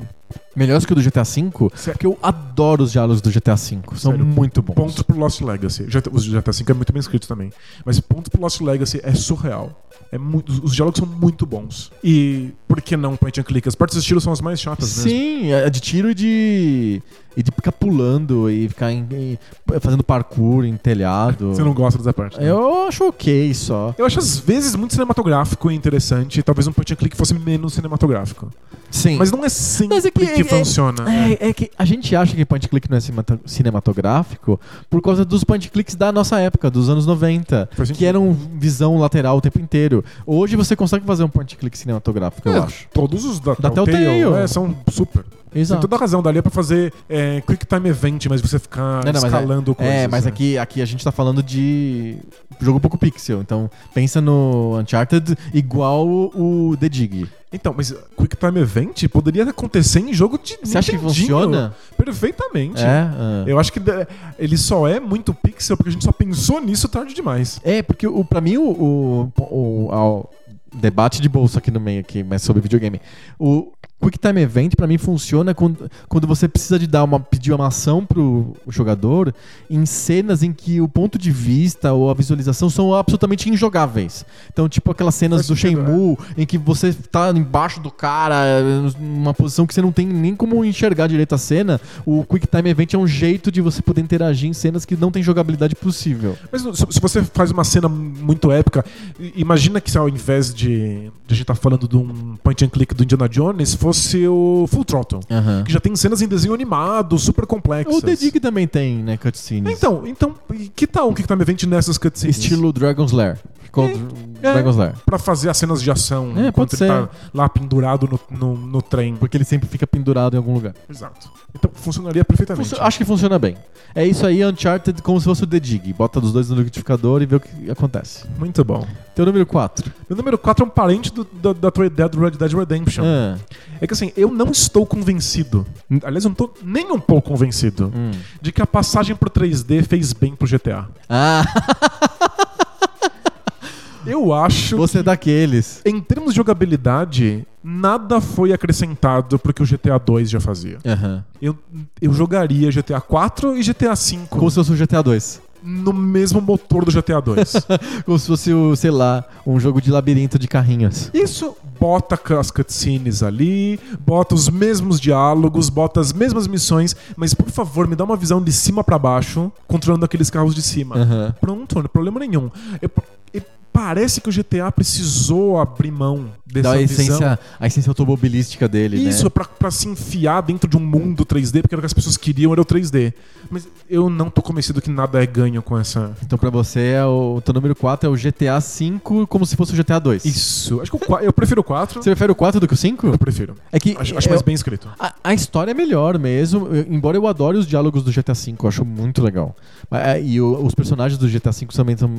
Melhores que o do GTA V, Sério. porque eu adoro os diálogos do GTA V. São Sério, muito bons. Pontos pro Lost Legacy. Os GTA V é muito bem escrito também. Mas pontos pro Lost Legacy é surreal. É muito, os diálogos são muito bons. E por que não point and click? As partes do estilo são as mais chatas mesmo. Sim, é de tiro e de. e de ficar pulando e ficar em- em- fazendo parkour em telhado. Você não gosta dessa parte. né? Eu acho ok só. Eu acho às vezes muito cinematográfico e interessante. Talvez um point and click fosse menos cinematográfico. Sim. Mas não é sempre Mas é que, que- é- funciona. É, é que a gente acha que point click não é cinemato- cinematográfico por causa dos point clicks da nossa época, dos anos 90, Faz sentido. que eram visão lateral o tempo inteiro. Hoje você consegue fazer um point click cinematográfico, eu É, acho. Todos os da, Da Telltale, Telltale. é, são super. Exato. Tem toda a razão. Dali é pra fazer é, Quick Time Event, mas você ficar Não, não, mas é- escalando coisas. É, mas né? aqui, aqui a gente tá falando de jogo pouco pixel. Então pensa no Uncharted igual o The Dig. Então, mas Quick Time Event poderia acontecer em jogo de Você acha que funciona? Perfeitamente. É? ah. Eu acho que ele só é muito pixel porque a gente só pensou nisso tarde demais. É, porque o, pra mim o, o, o- ao- debate de bolsa aqui no meio, aqui, mas sobre videogame. O Quick Time Event pra mim funciona quando, quando você precisa de dar uma, pedir uma ação pro jogador em cenas em que o ponto de vista ou a visualização são absolutamente injogáveis. Então, tipo aquelas cenas do Shenmue em que você tá embaixo do cara, numa posição que você não tem nem como enxergar direito a cena. O Quick Time Event é um jeito de você poder interagir em cenas que não tem jogabilidade possível. Mas se, você faz uma cena muito épica, imagina que se ao invés de, de a gente estar falando de um point and click do Indiana Jones, fosse o Full Throttle. Que já tem cenas em desenho animado, super complexas. O The Dig também tem, né, cutscenes. Então, então, que tal um Quick Time Event nessas cutscenes? Estilo Dragon's Lair. Ficou É. Dragon's Lair. Pra fazer as cenas de ação É, enquanto ele ser. tá lá pendurado no, no, no trem. Porque ele sempre fica pendurado em algum lugar. Exato. Então funcionaria perfeitamente. Funcio- acho que funciona bem. É isso aí, Uncharted, como se fosse o The Dig. Bota dos dois no liquidificador e vê o que acontece. Muito bom. Teu número 4. Meu número 4 é um parente do- da, da tua ideia do Red Dead Redemption. Ah, É que assim, eu não estou convencido, aliás, eu não estou nem um pouco convencido, hum. de que a passagem pro 3D fez bem pro GTA. ah Eu acho você é daqueles. em termos de jogabilidade, nada foi acrescentado pro que o GTA 2 já fazia. Aham. Eu, eu jogaria GTA 4 e GTA 5 Como se fosse o GTA 2. no mesmo motor do GTA 2. Como se fosse, o, sei lá, um jogo de labirinto de carrinhos. Isso bota as cutscenes ali, bota os mesmos diálogos, bota as mesmas missões, mas por favor, me dá uma visão de cima pra baixo, controlando aqueles carros de cima. Aham. Pronto, não tem problema nenhum. Eu- parece que o GTA precisou abrir mão dessa Dá a visão. essência, a essência automobilística dele, Isso, né? pra, pra se enfiar dentro de um mundo 3D, porque era o que as pessoas queriam, era o 3D. Mas eu não tô convencido que nada é ganho com essa. Então pra você, é o teu número 4 é o GTA V como se fosse o GTA 2. Isso. Acho que qua- eu prefiro o 4. Você prefere o 4 do que o 5? Eu prefiro. É que Acho, acho eu- mais bem escrito. a, a história é melhor mesmo, eu- embora eu adore os diálogos do GTA V, eu acho muito legal. É, E os personagens do GTA V também são,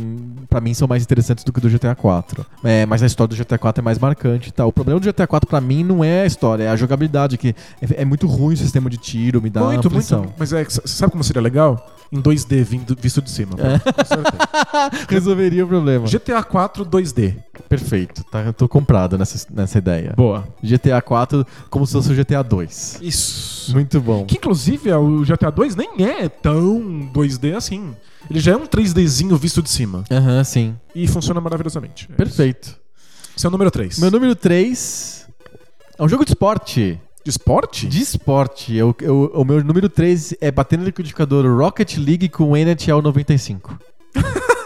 pra mim, são mais interessantes do que do GTA 4. É, mas a história do GTA 4 é mais marcante e tal. O problema do GTA 4 pra mim não é a história, é a jogabilidade, que é, é muito ruim o sistema de tiro, me dá muito, aflição. muito. Mas é, sabe como seria legal? Em 2D, vindo, visto de cima. É. Com certeza. Resolveria o problema. GTA 4 2D. Perfeito, tá, eu tô comprado nessa, nessa ideia. Boa. GTA 4 como se fosse o GTA 2. Isso. Muito bom. Que inclusive o GTA 2 nem é tão 2D assim. Ele já é um 3Dzinho visto de cima. Aham, sim. E funciona maravilhosamente. É Perfeito. isso. É o número 3. Meu número 3 é um jogo de esporte. De esporte? De esporte. Eu, eu- o meu número 3 é bater no liquidificador Rocket League com NHL 95.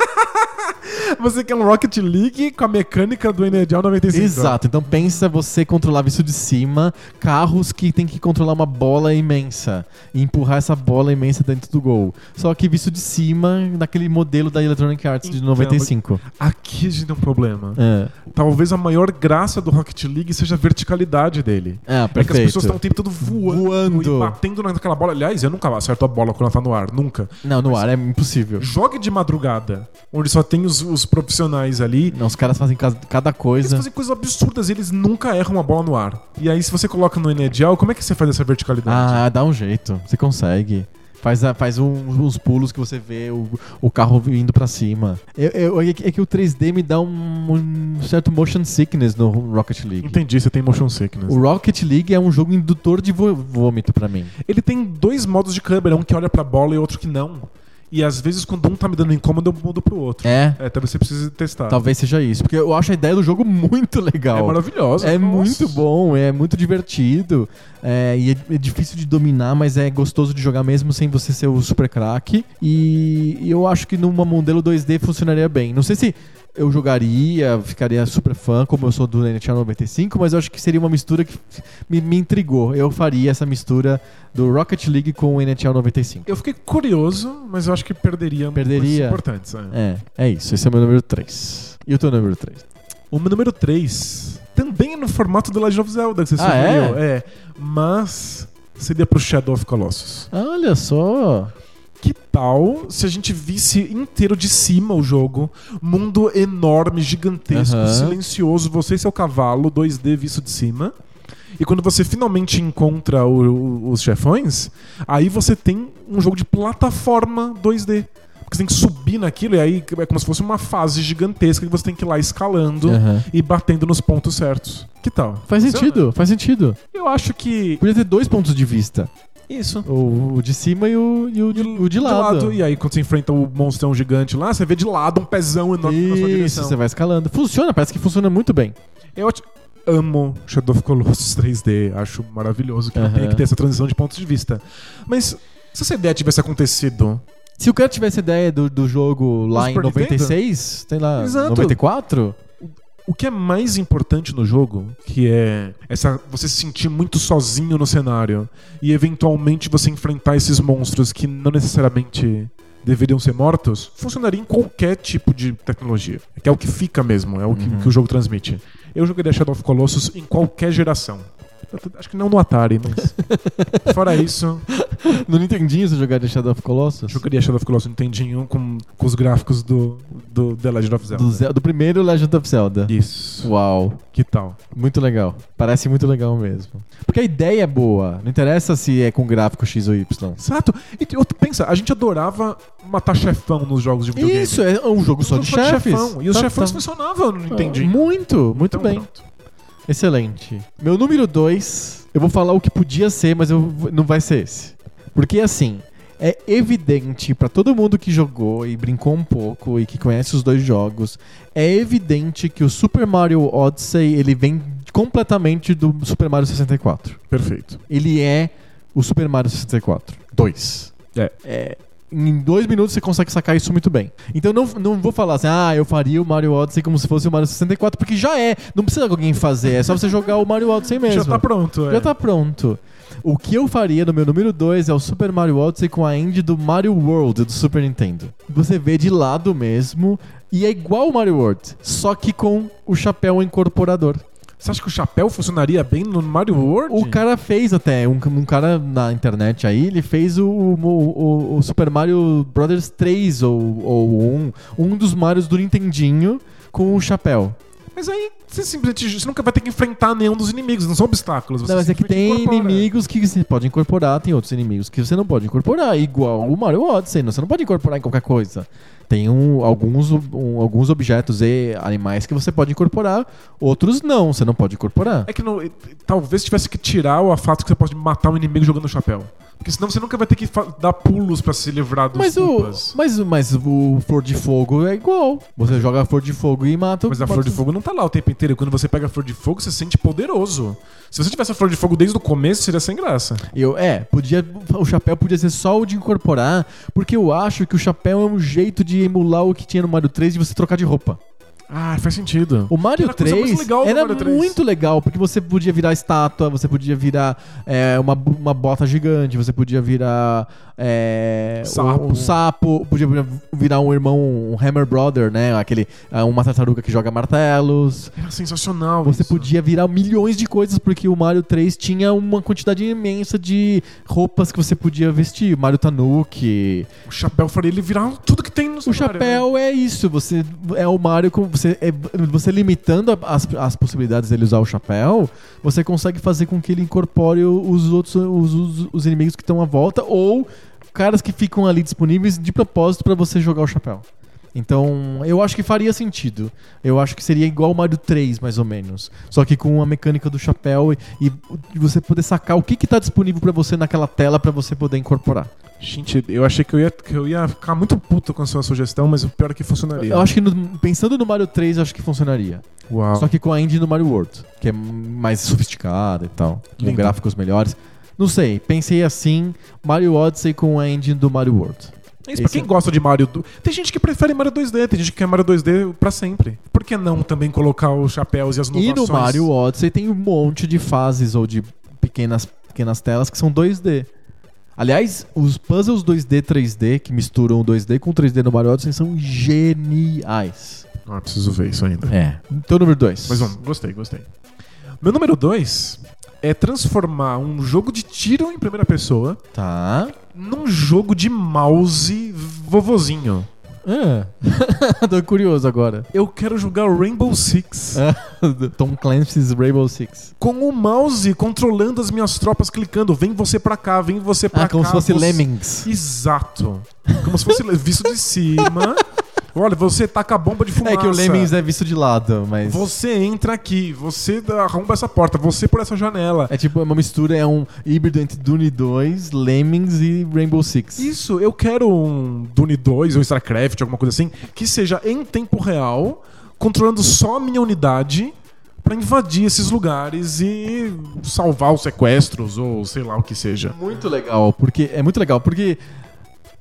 Você quer um Rocket League com a mecânica do NHL 95. Exato. Então pensa você controlar visto de cima carros que tem que controlar uma bola imensa e empurrar essa bola imensa dentro do gol. Só que visto de cima naquele modelo da Electronic Arts de Então, 95. Aqui a gente tem um problema. É. Talvez a maior graça do Rocket League seja a verticalidade dele. Ah, É que perfeito. as pessoas estão o tempo todo voando, Voando. e batendo naquela bola. Aliás, eu nunca acerto a bola quando ela tá no ar, nunca. Não, no ar é impossível. Jogue de madrugada, onde só tem os, os profissionais ali. Não, os caras fazem ca- cada Eles coisa. fazem coisas absurdas e eles nunca erram uma bola no ar. E aí, se você coloca no NHL, como é que você faz essa verticalidade? Ah, dá um jeito. Você consegue. Faz, a- faz um- uns pulos que você vê o, o carro indo pra cima. Eu- eu- é, que, é que o 3D me dá um, um certo motion sickness no Rocket League. Entendi, você tem motion sickness. O Rocket League é um jogo indutor de vômito pra mim. Ele tem dois modos de câmera, um que olha pra bola e outro que não. E às vezes, quando um tá me dando incômodo, eu mudo pro outro. É, É, talvez você precise testar. talvez seja isso. Porque eu acho a ideia do jogo muito legal. É maravilhosa. É nossa. muito bom, é muito divertido. É, e é, é difícil de dominar, mas é gostoso de jogar mesmo sem você ser o super craque. E, eu acho que numa modelo 2D funcionaria bem. Não sei se eu jogaria, ficaria super fã, como eu sou do NHL 95, mas eu acho que seria uma mistura que me, me intrigou. Eu faria essa mistura do Rocket League com o NHL 95. Eu fiquei curioso, mas eu acho que perderia, Perderia. importantes. é. É, é isso. Esse é o meu número 3. E o teu número 3? O meu número 3 também é no formato do Legend of Zelda, que você Ah, é? É? Mas seria pro Shadow of Colossus. Olha só. Que tal se a gente visse inteiro de cima o jogo? Mundo enorme, gigantesco, Aham. silencioso, você e seu cavalo, 2D visto de cima. E quando você finalmente encontra o- o- os chefões, aí você tem um jogo de plataforma 2D. Porque você tem que subir naquilo e aí é como se fosse uma fase gigantesca que você tem que ir lá escalando Aham. e batendo nos pontos certos. Que tal? Faz Funciona? sentido, faz sentido. Eu acho que. Podia ter dois pontos de vista. Isso. O, o de cima e o, e o, de, o de lado. E aí, quando você enfrenta o monstrão gigante lá, você vê de lado um pezão enorme na sua Isso, direção. você vai escalando. Funciona, parece que funciona muito bem. Eu amo Shadow of Colossus 3D. Acho maravilhoso que Aham. tenha que ter essa transição de pontos de vista. Mas se essa ideia tivesse acontecido. Se o cara tivesse ideia do, do jogo lá em Super 96, sei lá, Exato. 94, O que é mais importante no jogo, que é essa você se sentir muito sozinho no cenário e eventualmente você enfrentar esses monstros que não necessariamente deveriam ser mortos, funcionaria em qualquer tipo de tecnologia. Que é o que fica mesmo, é o que, Uhum. que o jogo transmite. Eu jogaria Shadow of Colossus em qualquer geração. Acho que não no Atari, mas. Fora isso, no Nintendinho você jogaria Shadow of Colossus? jogaria Shadow of Colossus no Nintendinho com, com os gráficos do, do The Legend of Zelda. Do, Ze- do primeiro Legend of Zelda. Isso. Uau, Que tal? muito legal. Parece muito legal mesmo. Porque a ideia é boa. Não interessa se é com gráfico X ou Y. Exato. E outra, pensa, a gente adorava matar chefão nos jogos de videogame. Isso, é um jogo só Um de jogo chefes. chefão. E os Tá- chefões tá- funcionavam no Nintendinho. Muito, muito Então, bem. pronto. Excelente. Meu número 2, eu vou falar o que podia ser, mas eu não vai ser esse. Porque assim, é evidente pra todo mundo que jogou e brincou um pouco e que conhece os dois jogos, é evidente que o Super Mario Odyssey, ele vem completamente do Super Mario 64. Perfeito. Ele é o Super Mario 64. 2. É. Em dois minutos você consegue sacar isso muito bem. Então não, não vou falar assim, ah, eu faria o Mario Odyssey como se fosse o Mario 64, porque já é. Não precisa alguém fazer, é só você jogar o Mario Odyssey mesmo. Já tá pronto. é. Já tá pronto. O que eu faria no meu número 2 é o Super Mario Odyssey com a end do Mario World do Super Nintendo. Você vê de lado mesmo e é igual o Mario World, só que com o chapéu incorporador. Você acha que o chapéu funcionaria bem no Mario World? O cara fez até, um, um cara na internet aí, ele fez o, o, o- Super Mario Brothers 3 ou, ou um, um dos Marios do Nintendinho com o chapéu. Mas aí você simplesmente você nunca vai ter que enfrentar nenhum dos inimigos, não são obstáculos. Não, mas é que tem incorpora. inimigos que você pode incorporar, tem outros inimigos que você não pode incorporar, igual o Mario Odyssey, não- você não pode incorporar em qualquer coisa. Tem um- alguns, um- alguns objetos e animais que você pode incorporar, outros não, você não pode incorporar. É que não, talvez tivesse que tirar o fato que você pode matar um inimigo jogando chapéu. Porque senão você nunca vai ter que dar pulos pra se livrar dos Mas o, culpas. mas, o- mas o Flor de Fogo é igual. Você joga a Flor de Fogo e mata o Mas a flor de fogo não tá lá o tempo inteiro. Quando você pega a flor de fogo, você se sente poderoso. Se você tivesse a flor de fogo desde o começo, seria sem graça. Eu, é, podia, o chapéu podia ser só o de incorporar, porque eu acho que o chapéu é um jeito de emular o que tinha no Mario 3 de você trocar de roupa. Ah, faz sentido. O Mario Era a coisa 3 mais legal era Mario 3. muito legal, porque você podia virar estátua, você podia virar é, uma, uma bota gigante, você podia virar é, Sapo. Um, um sapo, podia virar um irmão, um Hammer Brother, né? Aquele, ah, uma tartaruga que joga martelos. Era sensacional. Você isso. podia virar milhões de coisas, porque o Mario 3 tinha uma quantidade imensa de roupas que você podia vestir. Mario Tanuki. O chapéu faria ele virar tudo que tem no O cenário, né? chapéu é isso, você é o Mario com você é- você limitando as, as possibilidades dele usar o chapéu, você consegue fazer com que ele incorpore os outros os, os- os inimigos que estão à volta ou caras que ficam ali disponíveis de propósito pra você jogar o chapéu. Então, eu acho que faria sentido. Eu acho que seria igual o Mario 3, mais ou menos. Só que com a mecânica do chapéu e, e você poder sacar o que, que tá disponível pra você naquela tela pra você poder incorporar. Gente, eu achei que eu, ia, que eu ia ficar muito puto com a sua sugestão, mas o pior é que funcionaria. Eu acho que no- pensando no Mario 3, eu acho que funcionaria. Uau. Só que com a engine do Mario World, que é mais sofisticada e tal, com gráficos melhores. Não sei, pensei assim, Mario Odyssey com a engine do Mario World. Isso, pra quem gosta de Mario... do- Tem gente que prefere Mario 2D, tem gente que quer Mario 2D pra sempre. Por que não também colocar os chapéus e as E inovações? no Mario Odyssey tem um monte de fases ou de pequenas, pequenas telas que são 2D. Aliás, os puzzles 2D, 3D, que misturam o 2D com o 3D no Mario Odyssey, são geniais. Ah, preciso ver isso ainda. É. Então, número 2. Mas vamos, gostei, gostei. Meu número 2 é transformar um jogo de tiro em primeira pessoa Tá. num jogo de mouse vovozinho. Ah. Tô curioso agora. Eu quero jogar Rainbow Six Tom Clancy's Rainbow Six. com o mouse controlando as minhas tropas, clicando. Vem você pra cá, vem você pra Ah, cá. como se fosse você- Lemmings. Exato. Como se fosse visto de cima. Olha, você taca a bomba de fumaça. É que o Lemmings é visto de lado, mas. Você entra aqui, você arromba essa porta, você por essa janela. É tipo uma mistura, é um híbrido entre Dune 2, Lemmings e Rainbow Six. Isso, eu quero um Dune 2 ou StarCraft, alguma coisa assim, que seja em tempo real, controlando só a minha unidade pra invadir esses lugares e salvar os sequestros ou sei lá o que seja. Muito legal, porque é muito legal, porque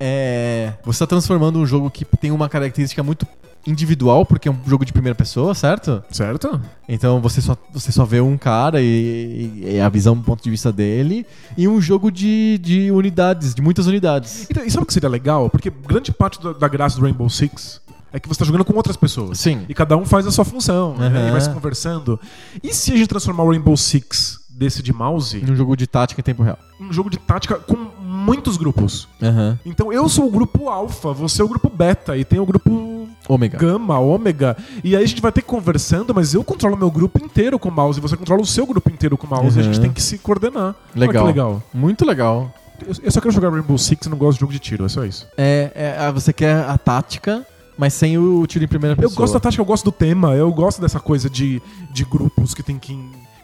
é, você está transformando um jogo que tem uma característica muito individual, porque é um jogo de primeira pessoa, certo? Certo? Então você só, você só vê um cara e, e a visão do ponto de vista dele, e um jogo de, de unidades, de muitas unidades. Então, e sabe o que seria legal? Porque grande parte da, da graça do Rainbow Six é que você tá jogando com outras pessoas. Sim. E cada um faz a sua função, né? Aham. E vai se conversando. E se a gente transformar o Rainbow Six desse de mouse Um jogo de tática em tempo real. em um jogo de tática com muitos grupos? Aham. Então eu sou o grupo alfa, você é o grupo beta e tem o grupo Ômega. gama, ômega. E aí a gente vai ter conversando, mas eu controlo meu grupo inteiro com o mouse e você controla o seu grupo inteiro com o mouse. E a gente Uhum. tem que se coordenar. Legal. legal. Muito legal. Eu, eu só quero jogar Rainbow Six e não gosto de jogo de tiro, é só isso. É, é, ah, você quer a tática, mas sem o tiro em primeira Eu pessoa. gosto da tática, eu gosto do tema, eu gosto dessa coisa de, de grupos que tem que.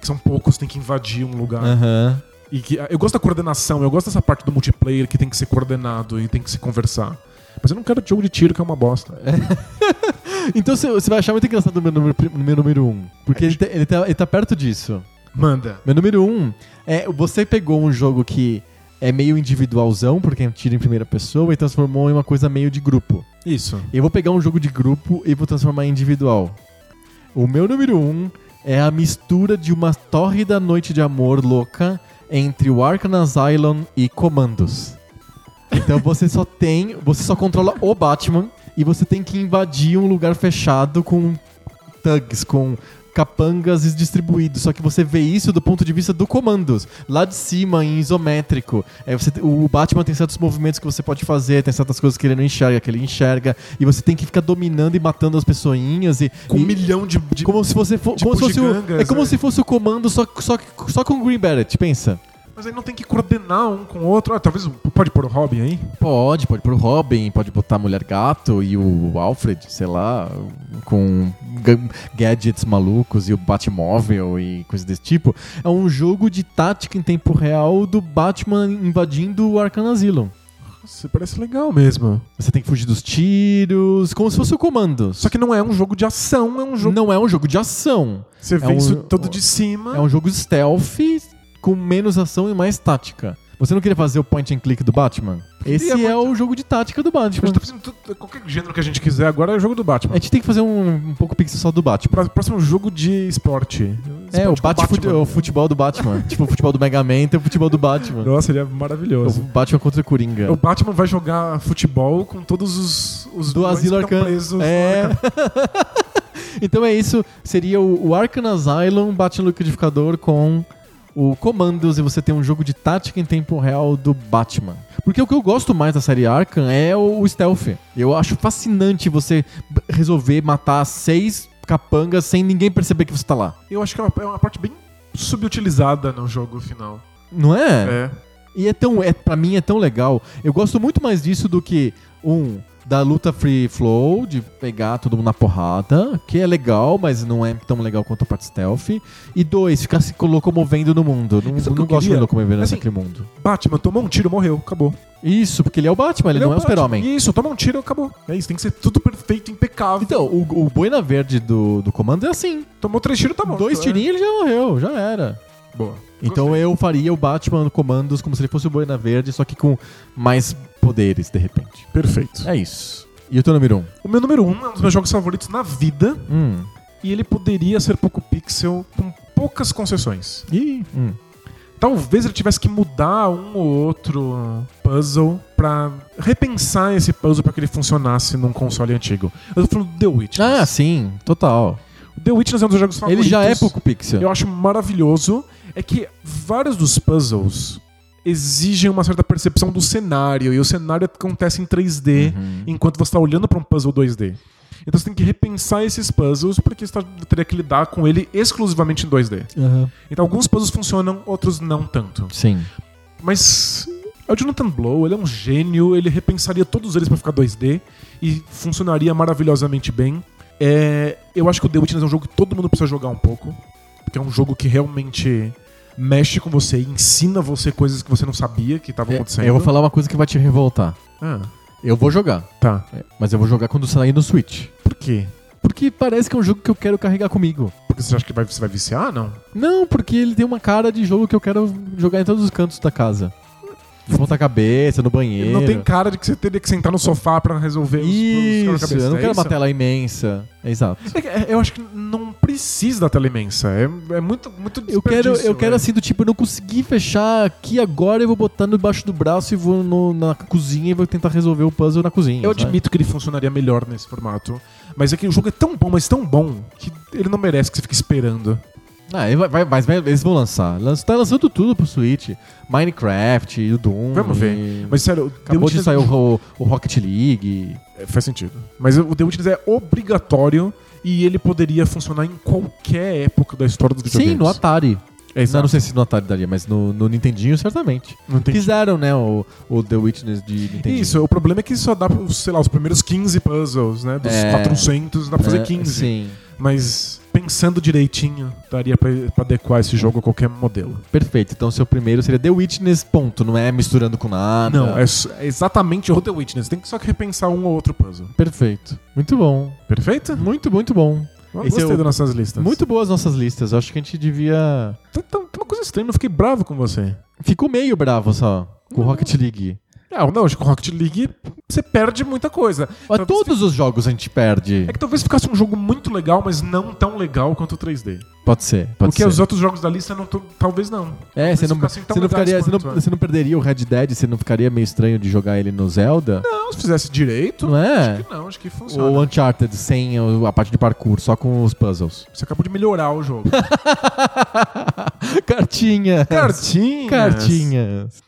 que são poucos, tem que invadir um lugar. Aham. E que, eu gosto da coordenação, eu gosto dessa parte do multiplayer que tem que ser coordenado e tem que se conversar. Mas eu não quero jogo de tiro que é uma bosta. Então você vai achar muito engraçado o meu número, pri- meu número um. Porque ele, tá- ele, tá, ele tá perto disso. Manda. Meu número um é você pegou um jogo que é meio individualzão, porque é um tiro em primeira pessoa, e transformou em uma coisa meio de grupo. Isso. Eu vou pegar um jogo de grupo e vou transformar em individual. O meu número um é a mistura de uma tórrida noite de amor louca entre o Arkham Asylum e Comandos. Então você só tem, você só controla o Batman e você tem que invadir um lugar fechado com thugs, com capangas distribuídos. Só que você vê isso do ponto de vista do comandos. Lá de cima, em isométrico. É, você, o Batman tem certos movimentos que você pode fazer, tem certas coisas que ele não enxerga, que ele enxerga. E você tem que ficar dominando e matando as pessoinhas. E, Com um milhão de. de- como se você for, como se fosse o, é como é. se fosse o comando só, só, só com o Green Beret, pensa. Mas aí não tem que coordenar um com o outro. Ah, talvez. Pode pôr o Robin aí? Pode, pode pôr o Robin, pode botar a Mulher Gato e o Alfred, sei lá, com ga- gadgets malucos e o Batmóvel e coisas desse tipo. É um jogo de tática em tempo real do Batman invadindo o Arkham Asylum. Nossa, parece legal mesmo. Você tem que fugir dos tiros, como se fosse o comando. Só que não é um jogo de ação, é um jogo. Não é um jogo de ação. Você vê um- isso todo de cima. É um jogo stealth com menos ação e mais tática. Você não queria fazer o point and click do Batman? Esse é muito. o jogo de tática do A Batman. gente tá fazendo tudo- qualquer gênero que a gente quiser agora é o jogo do A Batman. gente tem que fazer um, um pouco pixel só do Batman. Pró- Próximo jogo de esporte. É, o, Esporte bate fute- o futebol do Batman. tipo, o futebol do Mega Man tem o futebol do Batman. Nossa, ele é O maravilhoso. Batman contra o Coringa. O Batman vai jogar futebol com todos os, os do Asilo Arcan. presos. É. Então é isso. Seria o, o Arkham Asylum bate no liquidificador com o Commandos e você tem um jogo de tática em tempo real do Batman. Porque o que eu gosto mais da série Arkham é o, stealth. Eu acho fascinante você resolver matar seis capangas sem ninguém perceber que você tá lá. Eu acho que é uma, é uma parte bem subutilizada no jogo final. Não é? É. E é tão, é, pra mim é tão legal. Eu gosto muito mais disso do que, um, da luta free flow, de pegar todo mundo na porrada, que é legal, mas não é tão legal quanto a parte stealth. E dois, ficar se locomovendo no mundo. Não, Sabe o que não eu gosto de me locomover Assim, naquele mundo. Batman tomou um tiro, morreu, acabou. Isso, porque ele é o Batman, ele, não é o Batman. super-homem. Isso, toma um tiro, acabou. É isso, tem que ser tudo perfeito, impecável. Então, o, o Boina Verde do, do comando é assim. Tomou três tiros, tá bom. Dois tirinhos ele já morreu, já era. Boa. Então Gostei. eu faria o Batman comandos como se ele fosse o Boina Verde, só que com mais poderes, de repente. Perfeito. É isso. E o teu número um? O meu número um é um dos meus jogos favoritos na vida. Hum. E ele poderia ser pouco pixel com poucas concessões. Ih, hum. Talvez ele tivesse que mudar um ou outro puzzle pra repensar esse puzzle pra que ele funcionasse num console antigo. Eu tô falando do The Witness. Ah, sim, total. O The Witness é um dos jogos Ele favoritos. já é pouco pixel. Eu acho maravilhoso. É que vários dos puzzles exigem uma certa percepção do cenário. E o cenário acontece em 3D Uhum. enquanto você está olhando para um puzzle 2D. Então você tem que repensar esses puzzles porque você tá- teria que lidar com ele exclusivamente em 2D. Aham. Então alguns puzzles funcionam, outros não tanto. Sim. Mas é o Jonathan Blow, ele é um gênio, ele repensaria todos eles para ficar 2D e funcionaria maravilhosamente bem. É, eu acho que o The Witness é um jogo que todo mundo precisa jogar um pouco, porque é um jogo que realmente mexe com você e ensina você coisas que você não sabia que estavam É, acontecendo. eu vou falar uma coisa que vai te revoltar. Ah, Eu vou jogar, tá. é, mas eu vou jogar quando sair no Switch. Por quê? Porque parece que é um jogo que eu quero carregar comigo. Porque você acha que vai, você vai viciar? Não. Não, porque ele tem uma cara de jogo que eu quero jogar em todos os cantos da casa. De ponta cabeça, no banheiro. Ele não tem cara de que você teria que sentar no sofá pra resolver os- os Isso, quebra-cabeça, eu não é quero isso? uma tela imensa. É Exato. É, eu acho que não precisa da tela imensa. É, é muito, muito Eu quero, eu quero assim, do tipo, eu não consegui fechar aqui agora, eu vou botar debaixo do braço e vou no- na cozinha e vou tentar resolver o puzzle na cozinha. Eu sabe? admito que ele funcionaria melhor nesse formato. Mas é que o jogo é tão bom, mas tão bom, que ele não merece que você fique esperando. Ah, ele vai, vai- mas eles vão lançar. Lança- Tá lançando tudo pro Switch. Minecraft, o Doom. Vamos ver. e- Mas sério, Acabou de sair o, o Rocket League. É, faz sentido. Mas o The Witness é obrigatório e ele poderia funcionar em qualquer época da história dos videogames. Sim, no Atari. É, Não, não sei se no Atari daria, mas no, no Nintendinho certamente. Fizeram, né, o, o The Witness de Nintendinho. Isso, o problema é que só dá, sei lá, os primeiros 15 puzzles, né? Dos É. 400, dá pra fazer É, 15. Sim, Mas pensando direitinho, daria pra, pra adequar esse jogo a qualquer modelo. perfeito. Então seu primeiro seria The Witness, ponto. Não é misturando com nada. Não, é, é exatamente o The Witness. Tem que só que repensar um ou outro puzzle. Perfeito. Muito bom. Perfeito? Muito, muito bom. Eu Esse Gostei é o- das nossas listas. Muito boas nossas listas. Eu acho que a gente devia. Tá, tá- tá uma coisa estranha, eu fiquei bravo com você. Ficou meio bravo só com o. Rocket League. É, não, acho que com Rocket League você perde muita coisa. Mas Talvez todos os jogos a gente perde. É que talvez ficasse um jogo muito legal, mas não tão legal quanto o 3D. Pode ser, pode Porque ser. os outros jogos da lista não tão- talvez não. É, Talvez você não, você não ficaria, você não, é. você não perderia o Red Dead, você não ficaria meio estranho de jogar ele no Zelda? Não, se fizesse direito, Não é? acho que não, acho que funciona. Ou Uncharted sem a parte de parkour, só com os puzzles. Você acabou de melhorar o jogo. Cartinha. Cartinhas. Cartinhas.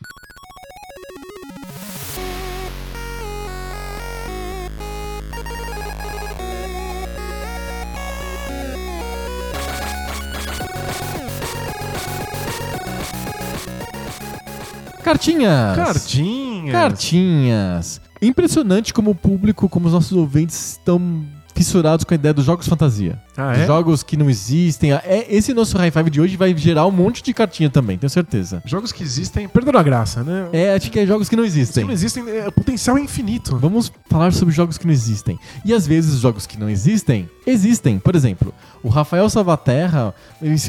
Cartinhas. Cartinhas. Cartinhas. Impressionante como o público, como os nossos ouvintes estão fissurados com a ideia dos jogos fantasia. Ah, é? Jogos que não existem. É, esse nosso high five de hoje vai gerar um monte de cartinha também, tenho certeza. Jogos que existem, perderam a graça, né? É, acho que é jogos que não Os que existem. não existem, é, o potencial é infinito. Vamos falar sobre jogos que não existem. E às vezes os jogos que não existem, existem. Por exemplo, o Rafael Salvaterra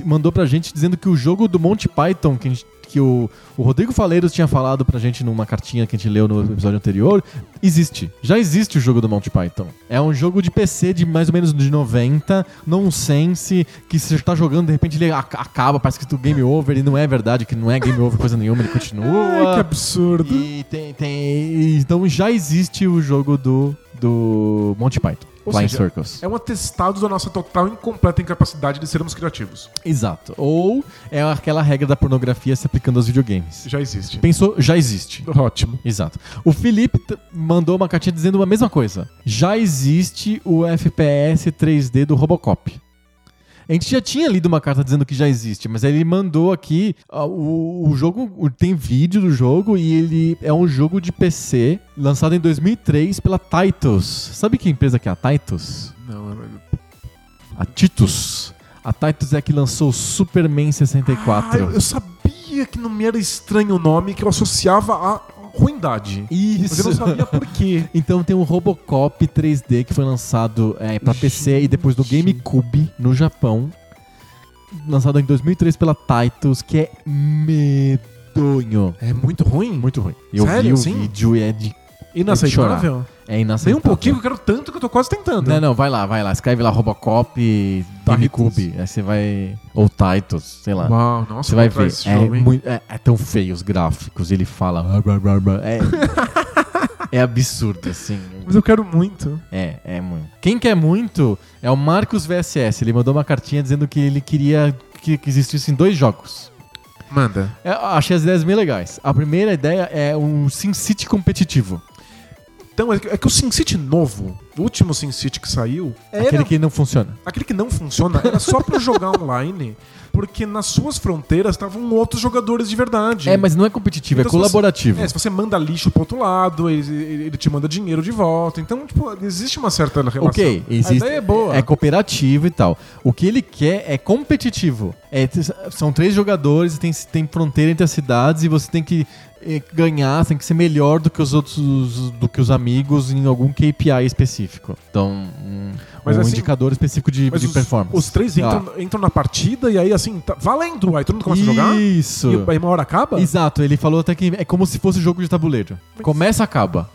mandou pra gente dizendo que o jogo do Monty Python, que, a gente- que o, o Rodrigo Faleiros tinha falado pra gente numa cartinha que a gente leu no episódio anterior, existe. Já existe o jogo do Monty Python. É um jogo de PC de mais ou menos de 90, nonsense, que você tá jogando, de repente ele ac- acaba, parece que tu game over, e não é verdade, que não é game over coisa nenhuma, ele continua. Ai, que absurdo. E tem, tem- Então já existe o jogo do, do Monty Python. Ou seja, Circles. É um atestado da nossa total e incompleta incapacidade de sermos criativos. Exato. Ou é aquela regra da pornografia se aplicando aos videogames. Já existe. Pensou, já existe. Ótimo. Exato. O Felipe mandou uma cartinha dizendo a mesma coisa. Já existe o FPS 3D do Robocop. A gente já tinha lido uma carta dizendo que já existe, mas ele mandou aqui ah, o, o jogo, o- tem vídeo do jogo e ele é um jogo de PC lançado em 2003 pela Titus. Sabe que empresa que é a Titus? Não, é- A Titus. A Titus é a que lançou o Superman Ah, 64. eu, eu sabia que não me era estranho o nome, que eu associava a ruindade. Mas eu não sabia por quê. Então tem o Robocop 3D que foi lançado é, para PC e depois do. GameCube no Japão. Lançado em 2003 pela Titus, que é medonho. É muito ruim? Muito ruim. Eu Sério, vi o assim? vídeo e é de Inaceitável? É inaceitável. um pouquinho, que eu quero tanto que eu tô quase tentando. Não, não, vai lá, vai lá. Escreve lá Robocop GameCube. Aí você vai. Ou Titus, sei lá. Uau, nossa, Você vai ver. É, jogo, hein? mui- é- é tão feio os gráficos. Ele fala. É, é absurdo, assim. Mas eu quero muito. É, é muito. Quem quer muito é o Marcos VSS. Ele mandou uma cartinha dizendo que ele queria que, que existissem dois jogos. Manda. É, eu achei as ideias bem legais. A primeira ideia é um SimCity competitivo. Então, é que, é que o SimCity novo, o último SimCity que saiu, era Aquele que não funciona. aquele que não funciona, era só pra jogar online, porque nas suas fronteiras estavam outros jogadores de verdade. É, mas não é competitivo, Então, é se você- colaborativo. É, se você manda lixo pro outro lado, ele, ele- te manda dinheiro de volta. Então, tipo, existe uma certa relação. Ok, existe, A ideia é boa. é cooperativo e tal. O que ele quer é competitivo. É, são três jogadores, tem, tem fronteira entre as cidades e você tem que ganhar, tem que ser melhor do que os outros, do que os amigos em algum KPI específico. Então, um, Mas um assim, indicador específico de, Mas de os, performance. os três entram, entram na partida e aí, assim, tá valendo. Aí todo mundo começa a jogar. Isso. E aí uma hora acaba? Exato, ele falou até que é como se fosse jogo de tabuleiro. Começa, acaba.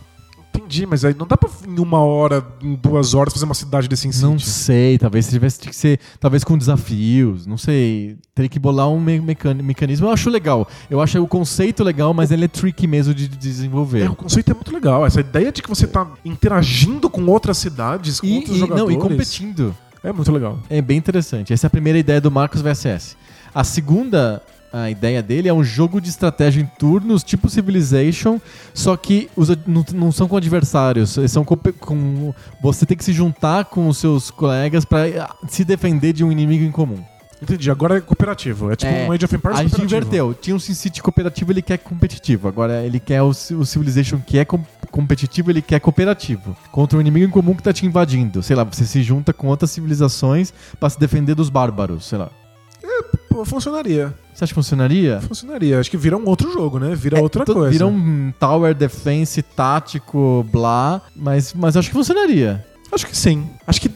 Entendi, mas aí não dá pra em uma hora, em duas horas, fazer uma cidade desse SimCity. Não sei, talvez se tivesse que ser, talvez com desafios, não sei. Teria que bolar um me- mecan- mecanismo. Eu acho legal. Eu acho o conceito legal, mas ele é tricky mesmo de de desenvolver. É, o conceito é muito legal. Essa ideia de que você tá interagindo com outras cidades, com E, outros e- jogadores. não, e competindo. É muito legal. É bem interessante. Essa é a primeira ideia do Marcos VSS. A segunda a ideia dele é um jogo de estratégia em turnos, tipo Civilization, só que os não, não são com adversários, eles são com, com- Você tem que se juntar com os seus colegas para se defender de um inimigo em comum. Entendi. Agora é cooperativo. É tipo É, um Age of Empires a gente inverteu. Tinha um SimCity cooperativo, ele quer competitivo. Agora ele quer o, o Civilization que é com- competitivo, ele quer cooperativo. Contra um inimigo em comum que tá te invadindo. Sei lá, você se junta com outras civilizações pra se defender dos bárbaros, sei lá. Pô, funcionaria. Você acha que funcionaria? Funcionaria. Acho que vira um outro jogo, né? Vira outra É, to- coisa. Vira um tower defense tático, blá, mas, mas acho que funcionaria. Acho que sim. Acho que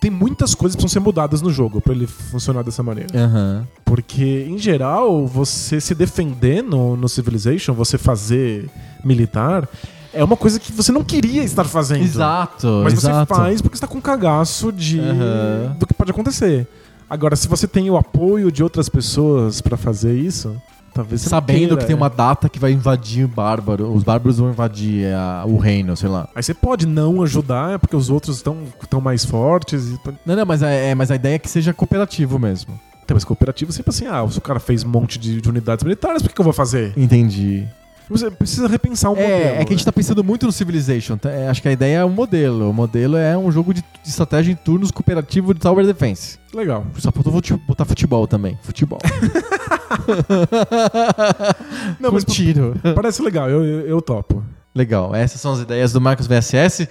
Tem muitas coisas que precisam ser mudadas no jogo pra ele funcionar dessa maneira. Aham. Porque, em geral, você se defender no, no Civilization, você fazer militar, é uma coisa que você não queria estar fazendo. Exato, Mas exato. você faz porque você tá com cagaço de Aham. do que pode acontecer. Agora, se você tem o apoio de outras pessoas pra fazer isso, talvez você Sabendo queira, que tem é. uma data que vai invadir o bárbaro, os bárbaros vão invadir é, a- o reino, sei lá. Aí você pode não ajudar, é porque os outros estão tão mais fortes. E tão... Não, não, mas, é, é- mas a ideia é que seja cooperativo mesmo. Tem mais cooperativo sempre assim, ah, se o cara fez um monte de, de unidades militares, por que, que eu vou fazer? Entendi. Você precisa repensar o modelo. É, é que a gente tá pensando muito no Civilization. tá? É, acho que a ideia é o modelo. O modelo é um jogo de, de estratégia em turnos cooperativo de Tower Defense. Legal. Só faltou botar futebol também. Futebol. Não, Com mas tiro. parece legal, eu, eu, eu topo. Legal, essas são as ideias do Marcos VSS.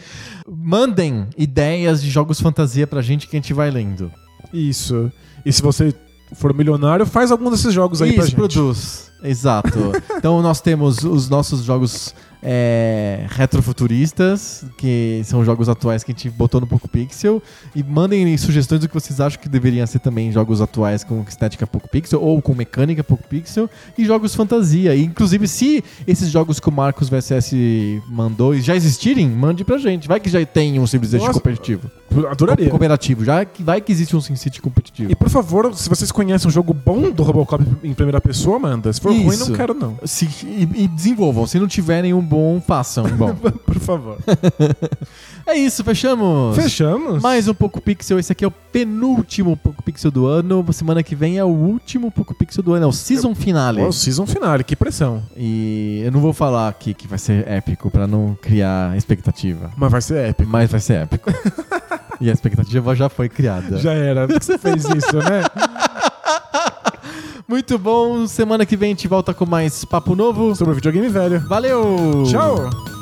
Mandem ideias de jogos fantasia pra gente que a gente vai lendo. Isso. E se você for milionário, faz algum desses jogos aí pra Isso, gente. produz. Exato. então nós temos os nossos jogos é, retrofuturistas, que são jogos atuais que a gente botou no Poco Pixel. E mandem sugestões do que vocês acham que deveriam ser também jogos atuais com estética Poco Pixel ou com mecânica Poco Pixel. E jogos fantasia. E, inclusive, se esses jogos que o Marcos VSS mandou já existirem, mande pra gente. Vai que já tem um Civilization competitivo. Adoraria. Cooperativo. Já que vai que existe um SimCity competitivo. E por favor, se vocês conhecem um jogo bom do Robocop em primeira pessoa, manda. Se for ruim, Isso. não quero não. Se- e, e desenvolvam. Se não tiverem um bom, façam um bom. Por favor. é isso, fechamos. Fechamos? Mais um Poco Pixel. Esse aqui é o penúltimo Poco Pixel do ano. Semana que vem é o último Poco Pixel do ano. É o season finale. Ó, o season finale, que pressão. E eu não vou falar aqui que vai ser épico pra não criar expectativa. Mas vai ser épico. Mas vai ser épico. e a expectativa já foi criada. Já era. Por que você fez isso, né? Muito bom. Semana que vem a gente volta com mais papo novo. Sobre o videogame velho. Valeu! Tchau!